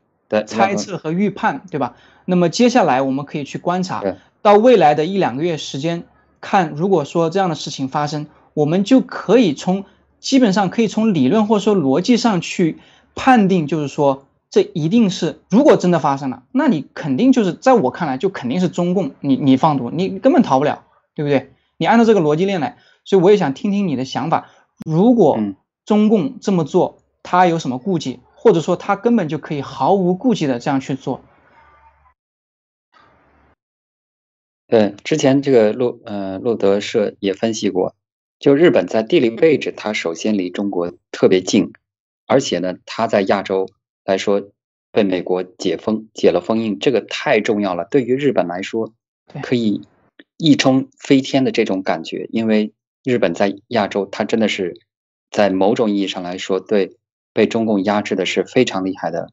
猜测和预判，对吧？那么接下来我们可以去观察到未来的一两个月时间。看，如果说这样的事情发生，我们就可以从基本上可以从理论或者说逻辑上去判定，就是说这一定是，如果真的发生了，那你肯定就是在我看来就肯定是中共你你放毒，你根本逃不了，对不对？你按照这个逻辑链来，所以我也想听听你的想法。如果中共这么做，他有什么顾忌，或者说他根本就可以毫无顾忌的这样去做？对，之前这个路呃路德社也分析过，就日本在地理位置，它首先离中国特别近，而且呢，它在亚洲来说被美国解封解了封印，这个太重要了。对于日本来说，可以一冲飞天的这种感觉，因为日本在亚洲，它真的是在某种意义上来说，对被中共压制的是非常厉害的。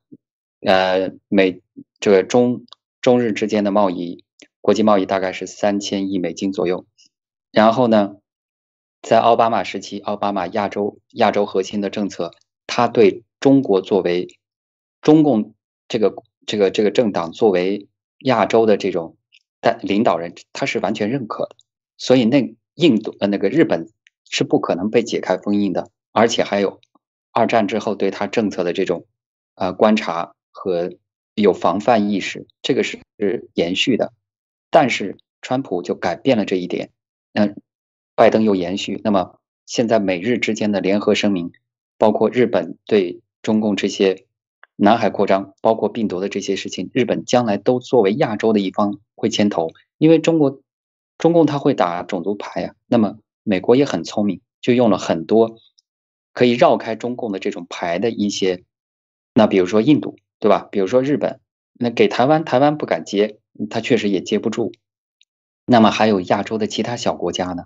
呃，美这个中中日之间的贸易。国际贸易大概是三千亿美金左右，然后呢，在奥巴马时期，奥巴马亚洲亚洲核心的政策，他对中国作为中共这个这个这个政党作为亚洲的这种带领导人，他是完全认可的。所以那印度呃那个日本是不可能被解开封印的，而且还有二战之后对他政策的这种呃观察和有防范意识，这个是延续的。但是川普就改变了这一点，那拜登又延续。那么现在美日之间的联合声明，包括日本对中共这些南海扩张，包括病毒的这些事情，日本将来都作为亚洲的一方会牵头，因为中国中共他会打种族牌呀。那么美国也很聪明，就用了很多可以绕开中共的这种牌的一些，那比如说印度，对吧？比如说日本，那给台湾，台湾不敢接。他确实也接不住，那么还有亚洲的其他小国家呢？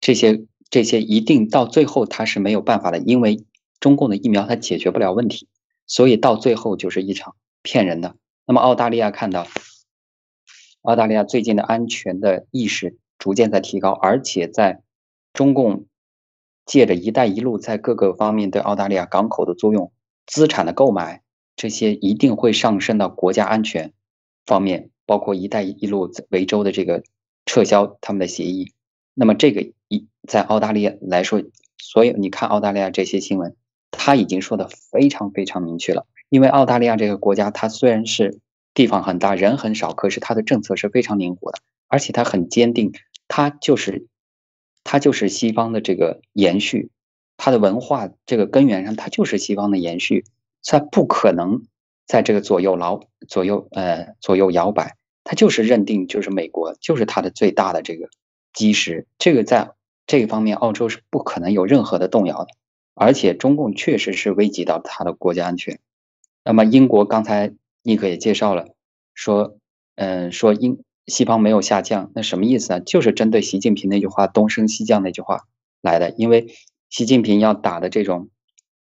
这些这些一定到最后他是没有办法的，因为中共的疫苗它解决不了问题，所以到最后就是一场骗人的。那么澳大利亚看到，澳大利亚最近的安全的意识逐渐在提高，而且在中共借着“一带一路”在各个方面对澳大利亚港口的作用、资产的购买，这些一定会上升到国家安全方面，包括“一带一路”维州的这个撤销他们的协议。那么这个一在澳大利亚来说，所以你看澳大利亚这些新闻，他已经说的非常非常明确了。因为澳大利亚这个国家，它虽然是地方很大，人很少，可是它的政策是非常灵活的，而且它很坚定，它就是它就是西方的这个延续，它的文化这个根源上，它就是西方的延续，它不可能在这个左右摇左右呃左右摇摆，它就是认定就是美国就是它的最大的这个基石，这个在这个方面，澳洲是不可能有任何的动摇的，而且中共确实是危及到它的国家安全。那么英国刚才尼克也介绍了，说，嗯，说英西方没有下降，那什么意思呢？就是针对习近平那句话“东升西降”那句话来的。因为习近平要打的这种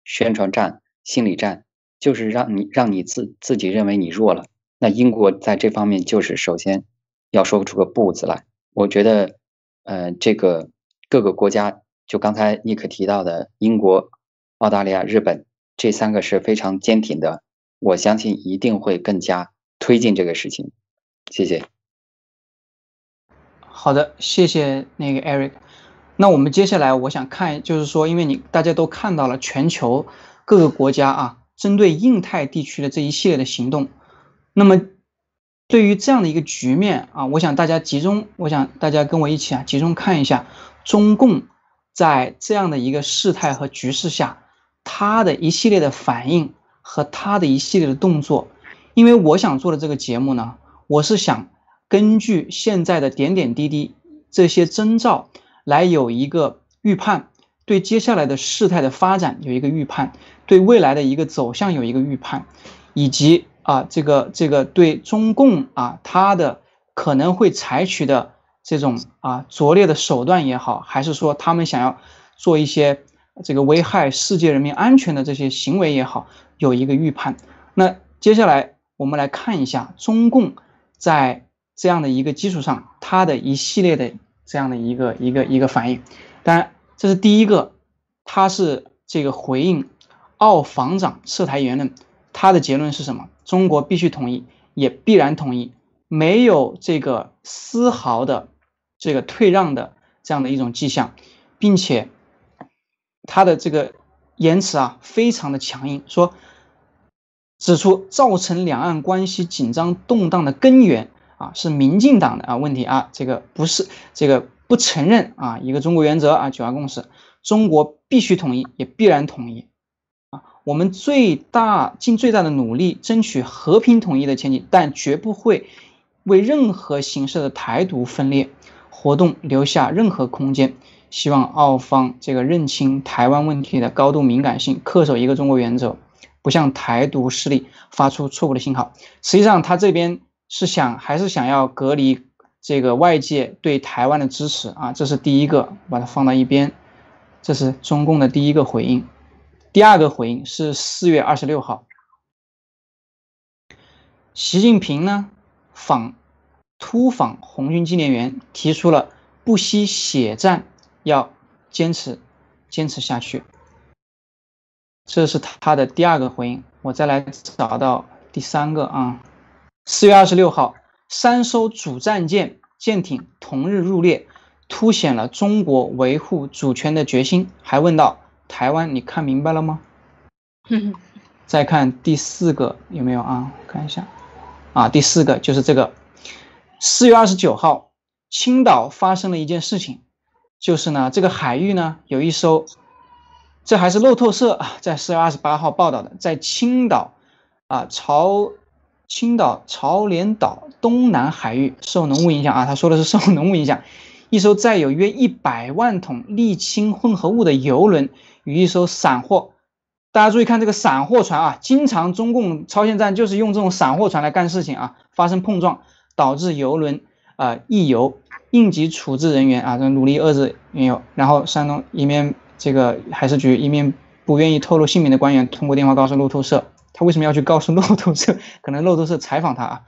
宣传战、心理战，就是让你让你自自己认为你弱了。那英国在这方面就是首先要说出个不字来。我觉得，呃，这个各个国家，就刚才尼克提到的英国、澳大利亚、日本。这三个是非常坚挺的，我相信一定会更加推进这个事情。谢谢。好的，谢谢那个 Eric。那我们接下来我想看，就是说，因为你大家都看到了全球各个国家啊，针对印太地区的这一系列的行动。那么，对于这样的一个局面啊，我想大家集中，我想大家跟我一起啊，集中看一下中共在这样的一个事态和局势下。他的一系列的反应和他的一系列的动作，因为我想做的这个节目呢，我是想根据现在的点点滴滴这些征兆来有一个预判，对接下来的事态的发展有一个预判，对未来的一个走向有一个预判，以及啊这个这个对中共啊他的可能会采取的这种啊拙劣的手段也好，还是说他们想要做一些。这个危害世界人民安全的这些行为也好，有一个预判。那接下来我们来看一下中共在这样的一个基础上，它的一系列的这样的一个一个一个反应。当然，这是第一个，它是这个回应澳防长涉台言论，他的结论是什么？中国必须同意，也必然同意，没有这个丝毫的这个退让的这样的一种迹象，并且。他的这个言辞啊，非常的强硬，说指出造成两岸关系紧张动荡的根源啊，是民进党的啊问题啊，这个不是这个不承认啊一个中国原则啊九二共识，中国必须统一，也必然统一，我们最大尽最大的努力争取和平统一的前景，但绝不会为任何形式的台独分裂活动留下任何空间。希望澳方这个认清台湾问题的高度敏感性，恪守一个中国原则，不向台独势力发出错误的信号。实际上，他这边是想还是想要隔离这个外界对台湾的支持啊，这是第一个，把它放到一边。这是中共的第一个回应。第二个回应是四月二十六号，习近平呢访突访红军纪念园，提出了不惜血战。要坚持，坚持下去。这是他的第二个回应。我再来找到第三个啊。四月二十六号，三艘主战舰舰艇同日入列，凸显了中国维护主权的决心。还问到台湾，你看明白了吗？再看第四个有没有啊？看一下啊，第四个就是这个。四月二十九号，青岛发生了一件事情。就是呢，这个海域呢有一艘，这还是路透社啊，在四月二十八号报道的，在青岛啊朝青岛朝连岛东南海域受浓雾影响啊，他说的是受浓雾影响，一艘载有约一百万桶沥青混合物的油轮与一艘散货，大家注意看这个散货船啊，经常中共超限战就是用这种散货船来干事情啊，发生碰撞，导致油轮啊溢油。应急处置人员啊，这努力遏制原油。然后山东一面这个海事局一面不愿意透露姓名的官员通过电话告诉路透社，他为什么要去告诉路透社？可能路透社采访他啊，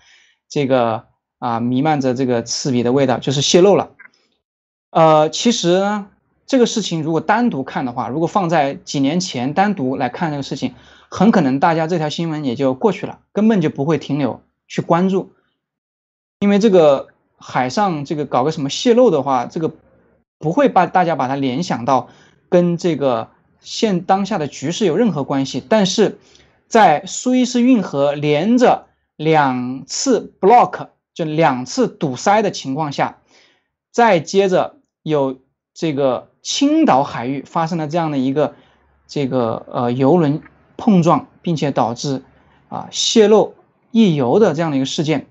这个啊弥漫着这个刺鼻的味道，就是泄露了。呃，其实呢，这个事情如果单独看的话，如果放在几年前单独来看这个事情，很可能大家这条新闻也就过去了，根本就不会停留去关注，因为这个海上这个搞个什么泄漏的话，这个不会把大家把它联想到跟这个。现当下的局势有任何关系？但是，在苏伊士运河连着两次 block 就两次堵塞的情况下，再接着有这个青岛海域发生了这样的一个这个呃游轮碰撞，并且导致啊泄漏溢油的这样的一个事件，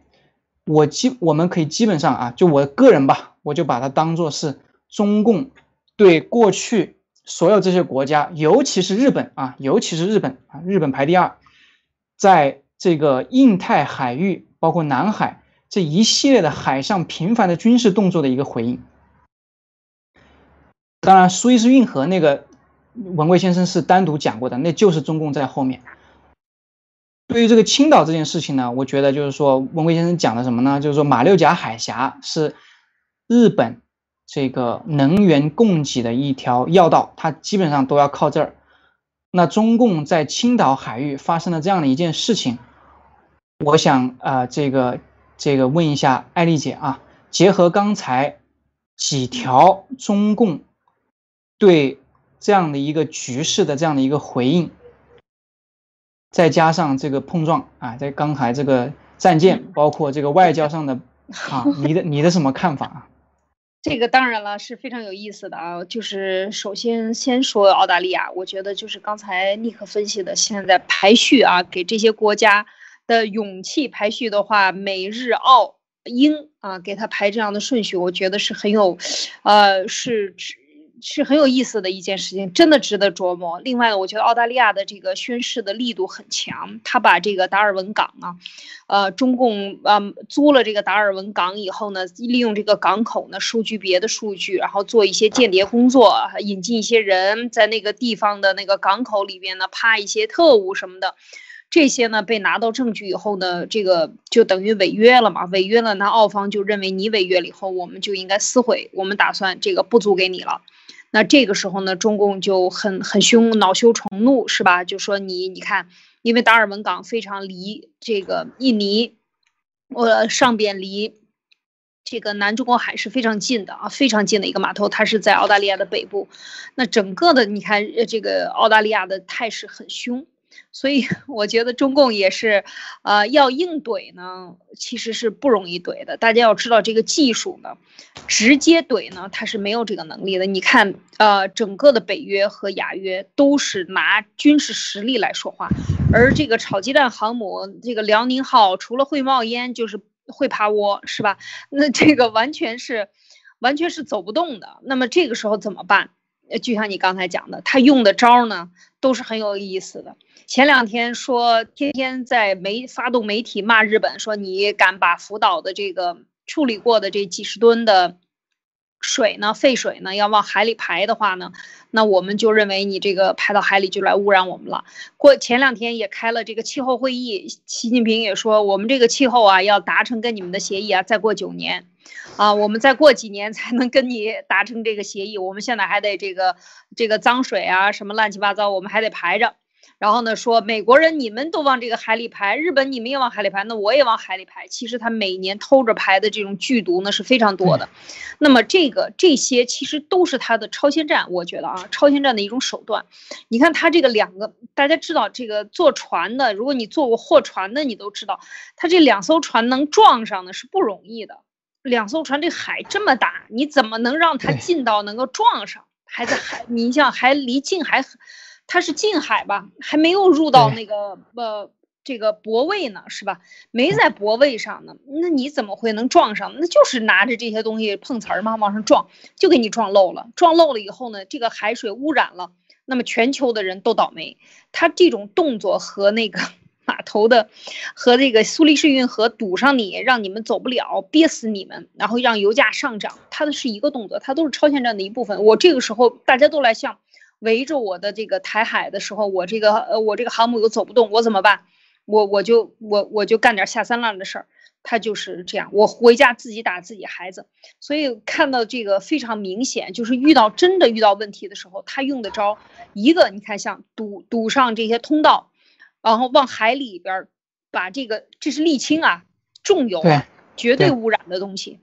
我基我们可以基本上啊，就我个人吧，我就把它当做是中共对过去。所有这些国家，尤其是日本啊，尤其是日本啊，日本排第二，在这个印太海域，包括南海这一系列的海上频繁的军事动作的一个回应。当然，苏伊士运河那个文贵先生是单独讲过的，那就是中共在后面。对于这个青岛这件事情呢，我觉得就是说，文贵先生讲的什么呢？就是说马六甲海峡是日本。这个能源供给的一条要道，它基本上都要靠这儿。那中共在青岛海域发生了这样的一件事情，我想啊，这个这个问一下艾丽姐啊，结合刚才几条中共对这样的一个局势的这样的一个回应，再加上这个碰撞啊，在刚才这个战舰，包括这个外交上的啊，你的你的什么看法啊？这个当然了是非常有意思的啊，就是首先先说澳大利亚，我觉得就是刚才尼克分析的，现在排序啊，给这些国家的勇气排序的话，美日澳英啊，给他排这样的顺序，我觉得是很有，呃，是。是很有意思的一件事情，真的值得琢磨。另外呢，我觉得澳大利亚的这个宣誓的力度很强，他把这个达尔文港啊，呃，中共呃租了这个达尔文港以后呢，利用这个港口呢收集别的数据，然后做一些间谍工作，引进一些人在那个地方的那个港口里边呢，趴一些特务什么的，这些呢被拿到证据以后呢，这个就等于违约了嘛，违约了，那澳方就认为你违约了以后，我们就应该撕毁，我们打算这个不租给你了。那这个时候呢，中共就很很凶，恼羞成怒，是吧？就说你，你看，因为达尔文港非常离这个印尼，呃，上边离这个南中国海是非常近的啊，非常近的一个码头，它是在澳大利亚的北部。那整个的，你看，这个澳大利亚的态势很凶。所以 我觉得中共也是，呃，要硬怼呢，其实是不容易怼的。大家要知道这个技术呢，直接怼呢，它是没有这个能力的。你看，呃，整个的北约和亚约都是拿军事实力来说话，而这个炒鸡蛋航母，这个辽宁号除了会冒烟就是会趴窝，是吧？那这个完全是，完全是走不动的。那么这个时候怎么办？呃就像你刚才讲的，他用的招呢，都是很有意思的。前两天说天天在媒发动媒体骂日本，说你敢把福岛的这个处理过的这几十吨的水呢，废水呢，要往海里排的话呢，那我们就认为你这个排到海里就来污染我们了。过前两天也开了这个气候会议，习近平也说我们这个气候啊要达成跟你们的协议啊，再过九年，啊，我们再过几年才能跟你达成这个协议。我们现在还得这个这个脏水啊什么乱七八糟，我们还得排着。然后呢，说美国人你们都往这个海里排，日本你们也往海里排，那我也往海里排。其实他每年偷着排的这种剧毒呢是非常多的。那么这个这些其实都是他的超限战，我觉得啊，超限战的一种手段。你看他这个两个，大家知道这个坐船的，如果你坐过货船的，你都知道，他这两艘船能撞上呢是不容易的。两艘船这海这么大，你怎么能让它近到能够撞上？还在海，你像还离近海。它是近海吧，还没有入到那个呃这个泊位呢，是吧？没在泊位上呢，那你怎么会能撞上？那就是拿着这些东西碰瓷儿嘛，往上撞，就给你撞漏了。撞漏了以后呢，这个海水污染了，那么全球的人都倒霉。他这种动作和那个码头的，和这个苏黎世运河堵上你，让你们走不了，憋死你们，然后让油价上涨，它的是一个动作，它都是超限战的一部分。我这个时候大家都来向。围着我的这个台海的时候，我这个呃我这个航母又走不动，我怎么办？我我就我我就干点下三滥的事儿。他就是这样，我回家自己打自己孩子，所以看到这个非常明显，就是遇到真的遇到问题的时候，他用的招一个，你看像堵堵上这些通道，然后往海里边把这个这是沥青啊，重油，绝对污染的东西，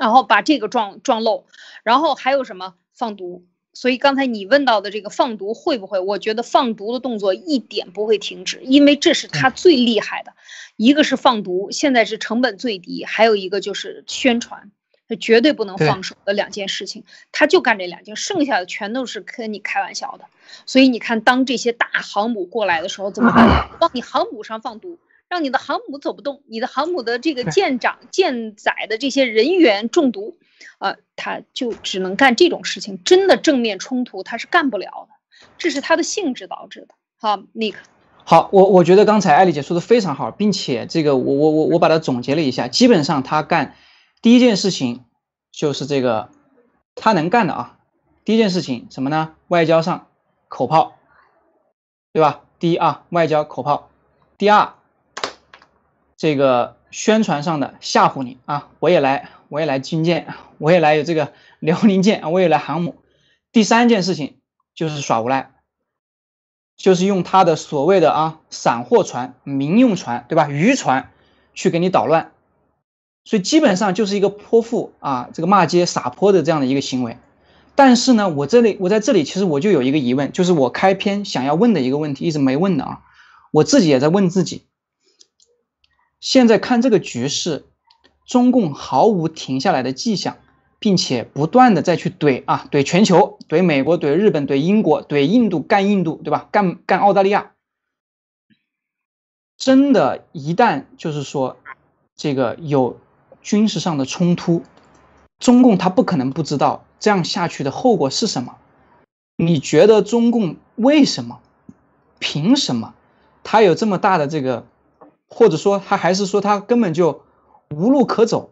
然后把这个撞撞漏，然后还有什么放毒。所以刚才你问到的这个放毒会不会？我觉得放毒的动作一点不会停止，因为这是他最厉害的。一个是放毒，现在是成本最低；还有一个就是宣传，他绝对不能放手的两件事情，他就干这两件，剩下的全都是跟你开玩笑的。所以你看，当这些大航母过来的时候怎么办？往你航母上放毒。让你的航母走不动，你的航母的这个舰长、舰载的这些人员中毒，呃，他就只能干这种事情。真的正面冲突他是干不了的，这是他的性质导致的。好，Nick，好，我我觉得刚才艾丽姐说的非常好，并且这个我我我我把它总结了一下，基本上他干第一件事情就是这个他能干的啊，第一件事情什么呢？外交上口炮，对吧？第一啊，外交口炮，第二。这个宣传上的吓唬你啊，我也来，我也来军舰，我也来有这个 辽宁舰，我也来航母。第三件事情就是耍无赖，就是用他的所谓的啊散货船、民用船，对吧？渔船去给你捣乱，所以基本上就是一个泼妇啊，这个骂街撒泼的这样的一个行为。但是呢，我这里我在这里其实我就有一个疑问，就是我开篇想要问的一个问题，一直没问的啊，我自己也在问自己。现在看这个局势，中共毫无停下来的迹象，并且不断的再去怼啊，怼全球，怼美国，怼日本，怼英国，怼印度，干印度，对吧？干干澳大利亚。真的，一旦就是说这个有军事上的冲突，中共他不可能不知道这样下去的后果是什么。你觉得中共为什么？凭什么？他有这么大的这个？或者说他还是说他根本就无路可走，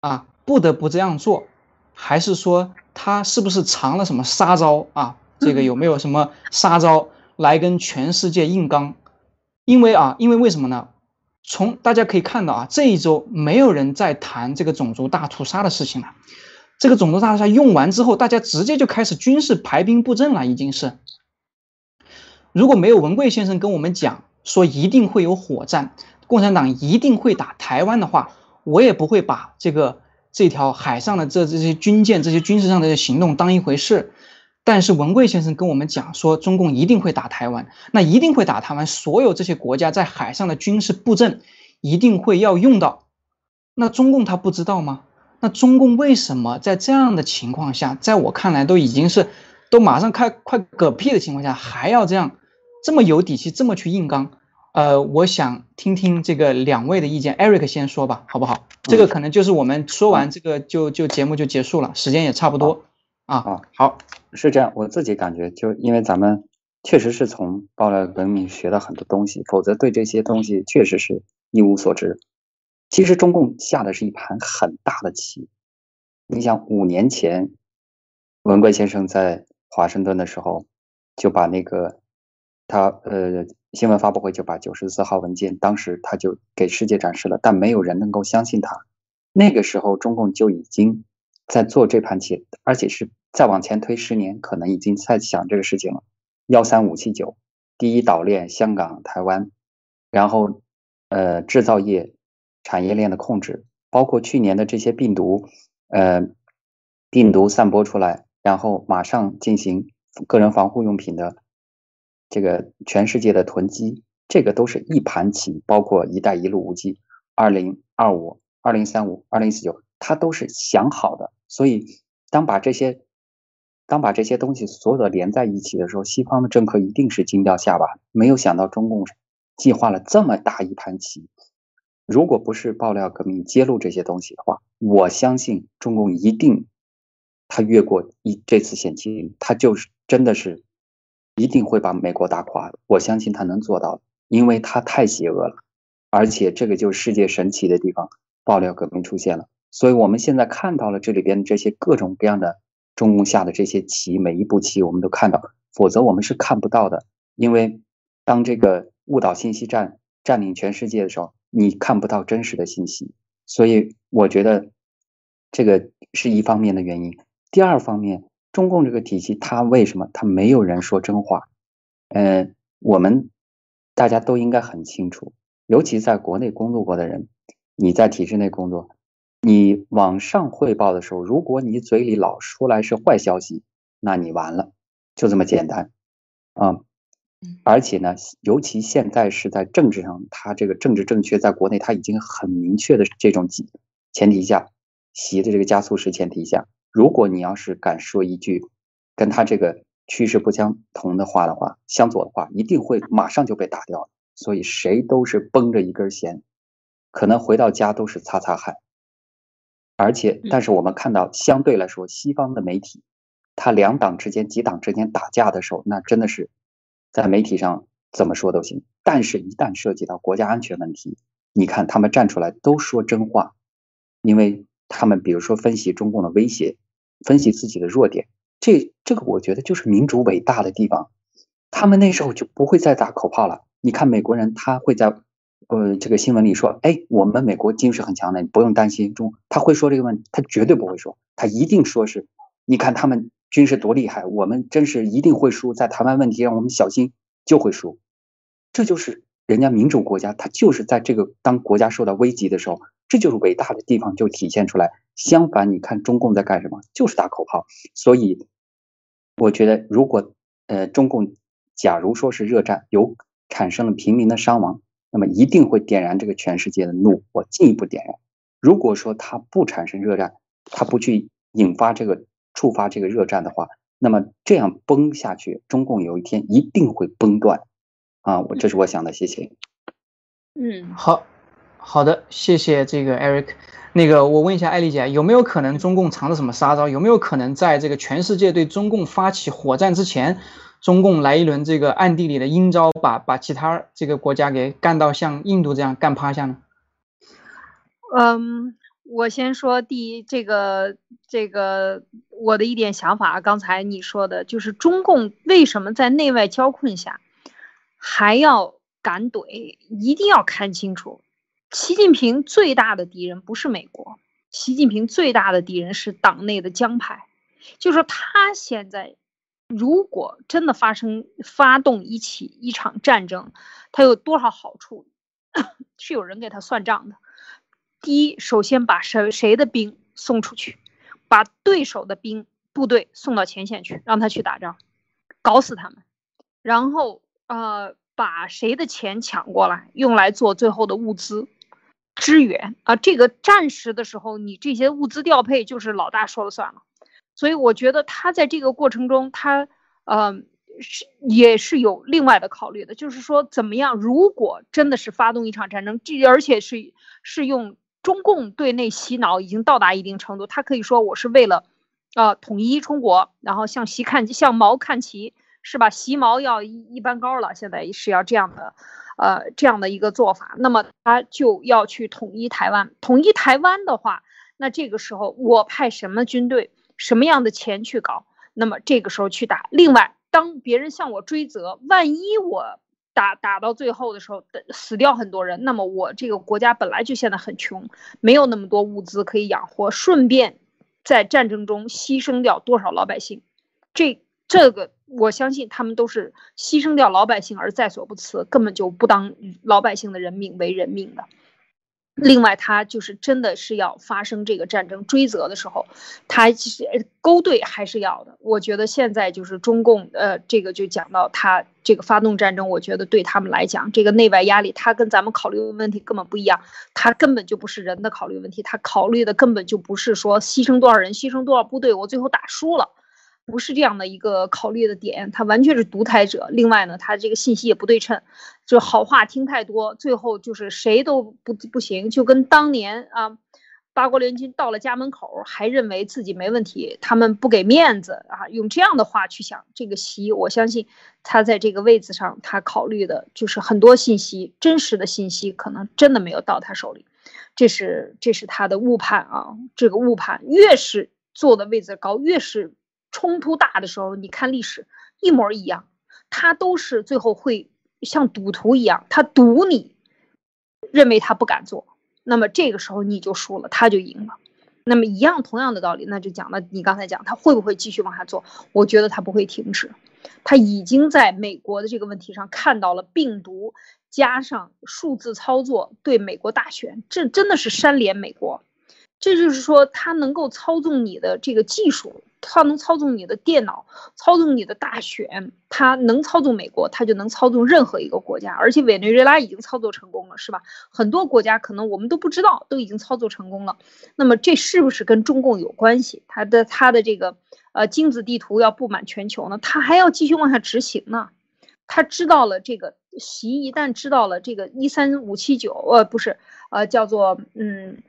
啊，不得不这样做，还是说他是不是藏了什么杀招啊？这个有没有什么杀招来跟全世界硬刚？因为啊，因为为什么呢？从大家可以看到啊，这一周没有人在谈这个种族大屠杀的事情了。这个种族大屠杀用完之后，大家直接就开始军事排兵布阵了，已经是。如果没有文贵先生跟我们讲。说一定会有火战，共产党一定会打台湾的话，我也不会把这个这条海上的这这些军舰、这些军事上的行动当一回事。但是文贵先生跟我们讲说，中共一定会打台湾，那一定会打台湾，所有这些国家在海上的军事布阵一定会要用到。那中共他不知道吗？那中共为什么在这样的情况下，在我看来都已经是都马上开快嗝屁的情况下，还要这样？这么有底气，这么去硬刚，呃，我想听听这个两位的意见。Eric 先说吧，好不好？这个可能就是我们说完这个就就节目就结束了，时间也差不多啊。啊，好，是这样，我自己感觉就因为咱们确实是从爆料文明学了很多东西，否则对这些东西确实是一无所知。其实中共下的是一盘很大的棋。你想，五年前文贵先生在华盛顿的时候就把那个。他呃，新闻发布会就把九十四号文件，当时他就给世界展示了，但没有人能够相信他。那个时候，中共就已经在做这盘棋，而且是再往前推十年，可能已经在想这个事情了。幺三五七九，第一岛链香港、台湾，然后呃，制造业产业链的控制，包括去年的这些病毒，呃，病毒散播出来，然后马上进行个人防护用品的。这个全世界的囤积，这个都是一盘棋，包括“一带一路”五 G、二零二五、二零三五、二零四九，他都是想好的。所以，当把这些，当把这些东西所有的连在一起的时候，西方的政客一定是惊掉下巴。没有想到中共计划了这么大一盘棋。如果不是爆料革命揭露这些东西的话，我相信中共一定他越过一这次险情，他就是真的是。一定会把美国打垮，我相信他能做到，因为他太邪恶了，而且这个就是世界神奇的地方，爆料革命出现了，所以我们现在看到了这里边这些各种各样的中共下的这些棋，每一步棋我们都看到，否则我们是看不到的。因为当这个误导信息战占领全世界的时候，你看不到真实的信息。所以我觉得这个是一方面的原因。第二方面，中共这个体系，它为什么它没有人说真话？嗯，我们大家都应该很清楚，尤其在国内工作过的人，你在体制内工作。你往上汇报的时候，如果你嘴里老出来是坏消息，那你完了，就这么简单啊！而且呢，尤其现在是在政治上，他这个政治正确在国内他已经很明确的这种前提下，习的这个加速式前提下，如果你要是敢说一句跟他这个趋势不相同的话的话，相左的话，一定会马上就被打掉。所以谁都是绷着一根弦，可能回到家都是擦擦汗。而且，但是我们看到，相对来说，西方的媒体，它两党之间、几党之间打架的时候，那真的是在媒体上怎么说都行。但是，一旦涉及到国家安全问题，你看他们站出来都说真话，因为他们比如说分析中共的威胁，分析自己的弱点，这这个我觉得就是民主伟大的地方。他们那时候就不会再打口炮了。你看美国人，他会在。呃，这个新闻里说，哎，我们美国军事很强的，你不用担心。中他会说这个问题，他绝对不会说，他一定说是，你看他们军事多厉害，我们真是一定会输，在台湾问题让我们小心就会输。这就是人家民主国家，他就是在这个当国家受到危机的时候，这就是伟大的地方就体现出来。相反，你看中共在干什么，就是打口号。所以，我觉得如果呃中共假如说是热战，有产生了平民的伤亡。那么一定会点燃这个全世界的怒火，进一步点燃。如果说它不产生热战，它不去引发这个触发这个热战的话，那么这样崩下去，中共有一天一定会崩断。啊，我这是我想的，谢谢。嗯，好好的，谢谢这个 Eric。那个我问一下艾丽姐，有没有可能中共藏着什么杀招？有没有可能在这个全世界对中共发起火战之前？中共来一轮这个暗地里的阴招，把把其他这个国家给干到像印度这样干趴下呢？嗯，我先说第一，这个这个我的一点想法，刚才你说的就是中共为什么在内外交困下还要敢怼？一定要看清楚，习近平最大的敌人不是美国，习近平最大的敌人是党内的江派，就说他现在。如果真的发生发动一起一场战争，它有多少好处？是有人给他算账的。第一，首先把谁谁的兵送出去，把对手的兵部队送到前线去，让他去打仗，搞死他们。然后呃，把谁的钱抢过来，用来做最后的物资支援啊。这个战时的时候，你这些物资调配就是老大说了算了。所以我觉得他在这个过程中，他，呃，是也是有另外的考虑的，就是说怎么样，如果真的是发动一场战争，这而且是是用中共对内洗脑已经到达一定程度，他可以说我是为了，呃，统一中国，然后向习看向毛看齐，是吧？习毛要一一般高了，现在是要这样的，呃，这样的一个做法，那么他就要去统一台湾，统一台湾的话，那这个时候我派什么军队？什么样的钱去搞？那么这个时候去打。另外，当别人向我追责，万一我打打到最后的时候死掉很多人，那么我这个国家本来就现在很穷，没有那么多物资可以养活，顺便在战争中牺牲掉多少老百姓？这这个我相信他们都是牺牲掉老百姓而在所不辞，根本就不当老百姓的人命为人命的。另外，他就是真的是要发生这个战争追责的时候，他其实勾兑还是要的。我觉得现在就是中共，呃，这个就讲到他这个发动战争，我觉得对他们来讲，这个内外压力，他跟咱们考虑的问题根本不一样，他根本就不是人的考虑问题，他考虑的根本就不是说牺牲多少人，牺牲多少部队，我最后打输了。不是这样的一个考虑的点，他完全是独裁者。另外呢，他这个信息也不对称，就好话听太多，最后就是谁都不不行。就跟当年啊，八国联军到了家门口，还认为自己没问题，他们不给面子啊，用这样的话去想这个习，我相信他在这个位子上，他考虑的就是很多信息，真实的信息可能真的没有到他手里，这是这是他的误判啊。这个误判越是坐的位子高，越是。冲突大的时候，你看历史一模一样，他都是最后会像赌徒一样，他赌你认为他不敢做，那么这个时候你就输了，他就赢了。那么一样同样的道理，那就讲了，你刚才讲他会不会继续往下做？我觉得他不会停止，他已经在美国的这个问题上看到了病毒加上数字操作对美国大选，这真的是煽连美国。这就是说，他能够操纵你的这个技术，他能操纵你的电脑，操纵你的大选，他能操纵美国，他就能操纵任何一个国家。而且委内瑞拉已经操作成功了，是吧？很多国家可能我们都不知道，都已经操作成功了。那么这是不是跟中共有关系？他的他的这个呃精子地图要布满全球呢？他还要继续往下执行呢？他知道了这个习一旦知道了这个一三五七九，呃，不是，呃，叫做嗯。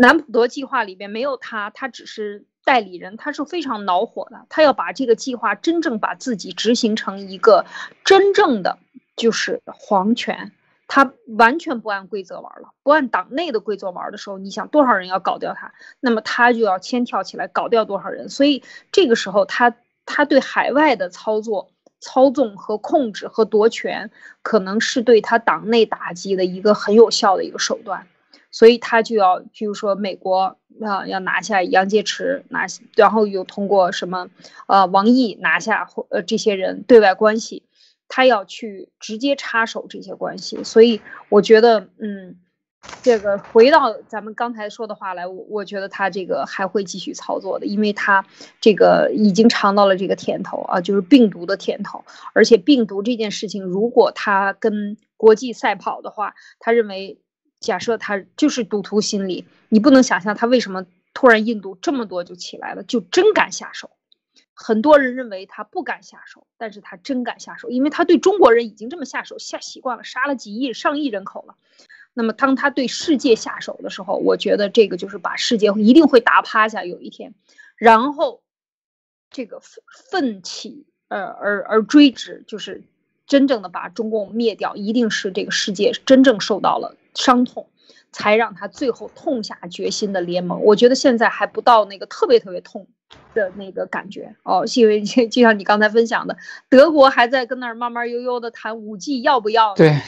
南普陀计划里边没有他，他只是代理人，他是非常恼火的。他要把这个计划真正把自己执行成一个真正的就是皇权，他完全不按规则玩了，不按党内的规则玩的时候，你想多少人要搞掉他，那么他就要先跳起来搞掉多少人。所以这个时候，他他对海外的操作、操纵和控制和夺权，可能是对他党内打击的一个很有效的一个手段。所以他就要，比如说美国啊，要拿下杨洁篪，拿，然后又通过什么，呃，王毅拿下或呃这些人对外关系，他要去直接插手这些关系。所以我觉得，嗯，这个回到咱们刚才说的话来，我我觉得他这个还会继续操作的，因为他这个已经尝到了这个甜头啊，就是病毒的甜头。而且病毒这件事情，如果他跟国际赛跑的话，他认为。假设他就是赌徒心理，你不能想象他为什么突然印度这么多就起来了，就真敢下手。很多人认为他不敢下手，但是他真敢下手，因为他对中国人已经这么下手下习惯了，杀了几亿上亿人口了。那么当他对世界下手的时候，我觉得这个就是把世界一定会打趴下，有一天，然后这个奋起呃而而追之，就是真正的把中共灭掉，一定是这个世界真正受到了。伤痛，才让他最后痛下决心的联盟。我觉得现在还不到那个特别特别痛的那个感觉哦，因为就像你刚才分享的，德国还在跟那儿慢慢悠悠的谈五 G 要不要？对，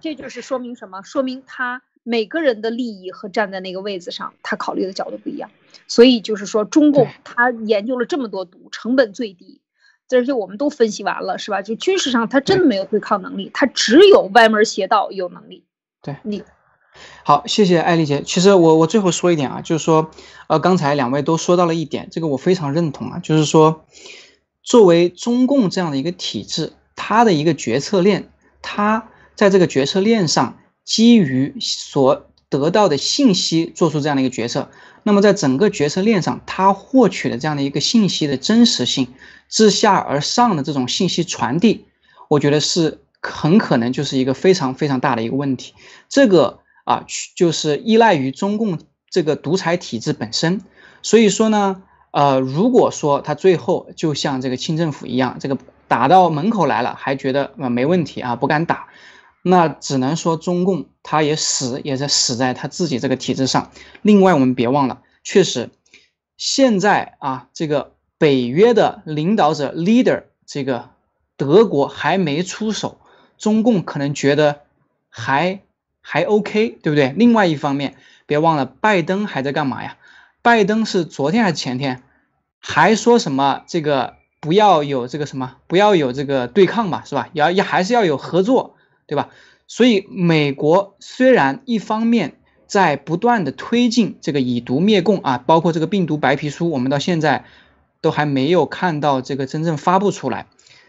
这就是说明什么？说明他每个人的利益和站在那个位子上，他考虑的角度不一样。所以就是说，中共他研究了这么多毒，成本最低，而且我们都分析完了，是吧？就军事上他真的没有对抗能力，他只有歪门邪道有能力。对你好，谢谢艾丽姐。其实我我最后说一点啊，就是说，呃，刚才两位都说到了一点，这个我非常认同啊，就是说，作为中共这样的一个体制，它的一个决策链，它在这个决策链上，基于所得到的信息做出这样的一个决策，那么在整个决策链上，它获取的这样的一个信息的真实性，自下而上的这种信息传递，我觉得是。很可能就是一个非常非常大的一个问题，这个啊，就是依赖于中共这个独裁体制本身。所以说呢，呃，如果说他最后就像这个清政府一样，这个打到门口来了，还觉得啊没问题啊，不敢打，那只能说中共他也死也在死在他自己这个体制上。另外，我们别忘了，确实现在啊，这个北约的领导者 leader 这个德国还没出手。中共可能觉得还还 OK，对不对？另外一方面，别忘了拜登还在干嘛呀？拜登是昨天还是前天还说什么这个不要有这个什么不要有这个对抗吧，是吧？要要还是要有合作，对吧？所以美国虽然一方面在不断的推进这个以毒灭共啊，包括这个病毒白皮书，我们到现在都还没有看到这个真正发布出来。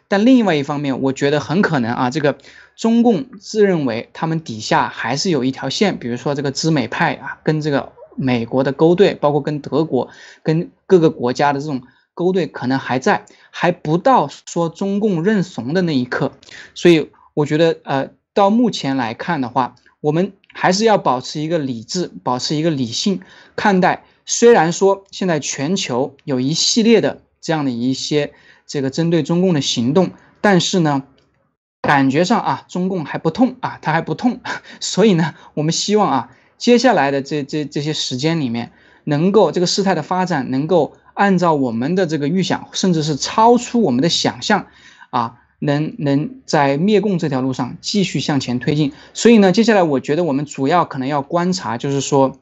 但另外一方面，我觉得很可能啊，这个中共自认为他们底下还是有一条线，比如说这个知美派啊，跟这个美国的勾兑，包括跟德国、跟各个国家的这种勾兑，可能还在，还不到说中共认怂的那一刻。所以我觉得，呃，到目前来看的话，我们还是要保持一个理智，保持一个理性看待。虽然说现在全球有一系列的这样的一些。这个针对中共的行动，但是呢，感觉上啊，中共还不痛啊，他还不痛，所以呢，我们希望啊，接下来的这这这些时间里面，能够这个事态的发展能够按照我们的这个预想，甚至是超出我们的想象，啊，能能在灭共这条路上继续向前推进。所以呢，接下来我觉得我们主要可能要观察，就是说，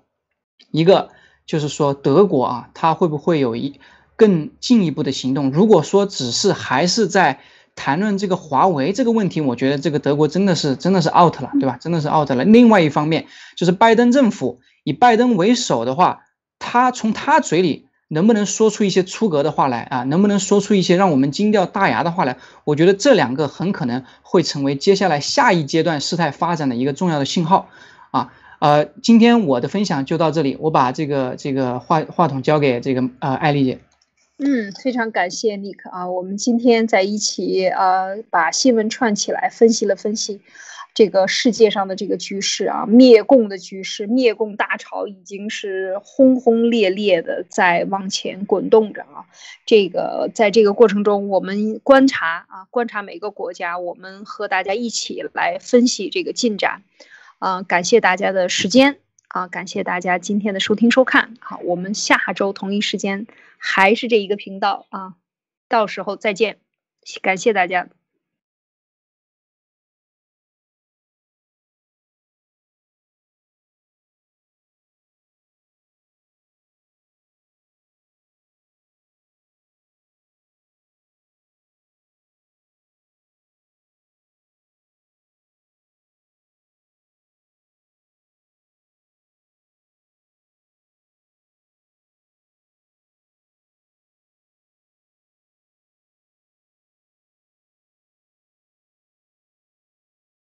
一个就是说德国啊，它会不会有一更进一步的行动？如果说只是还是在谈论这个华为这个问题，我觉得这个德国真的是真的是 out 了，对吧？真的是 out 了。另外一方面，就是拜登政府以拜登为首的话，他从他嘴里。能不能说出一些出格的话来啊？能不能说出一些让我们惊掉大牙的话来？我觉得这两个很可能会成为接下来下一阶段事态发展的一个重要的信号啊。呃，今天我的分享就到这里，我把这个这个话话筒交给这个呃艾丽姐。嗯，非常感谢尼克啊，我们今天在一起呃把新闻串起来分析了分析。这个世界上的这个局势啊，灭共的局势，灭共大潮已经是轰轰烈烈的在往前滚动着啊。这个在这个过程中，我们观察啊，观察每个国家，我们和大家一起来分析这个进展。啊，感谢大家的时间啊，感谢大家今天的收听收看。好，我们下周同一时间还是这一个频道啊，到时候再见，感谢大家。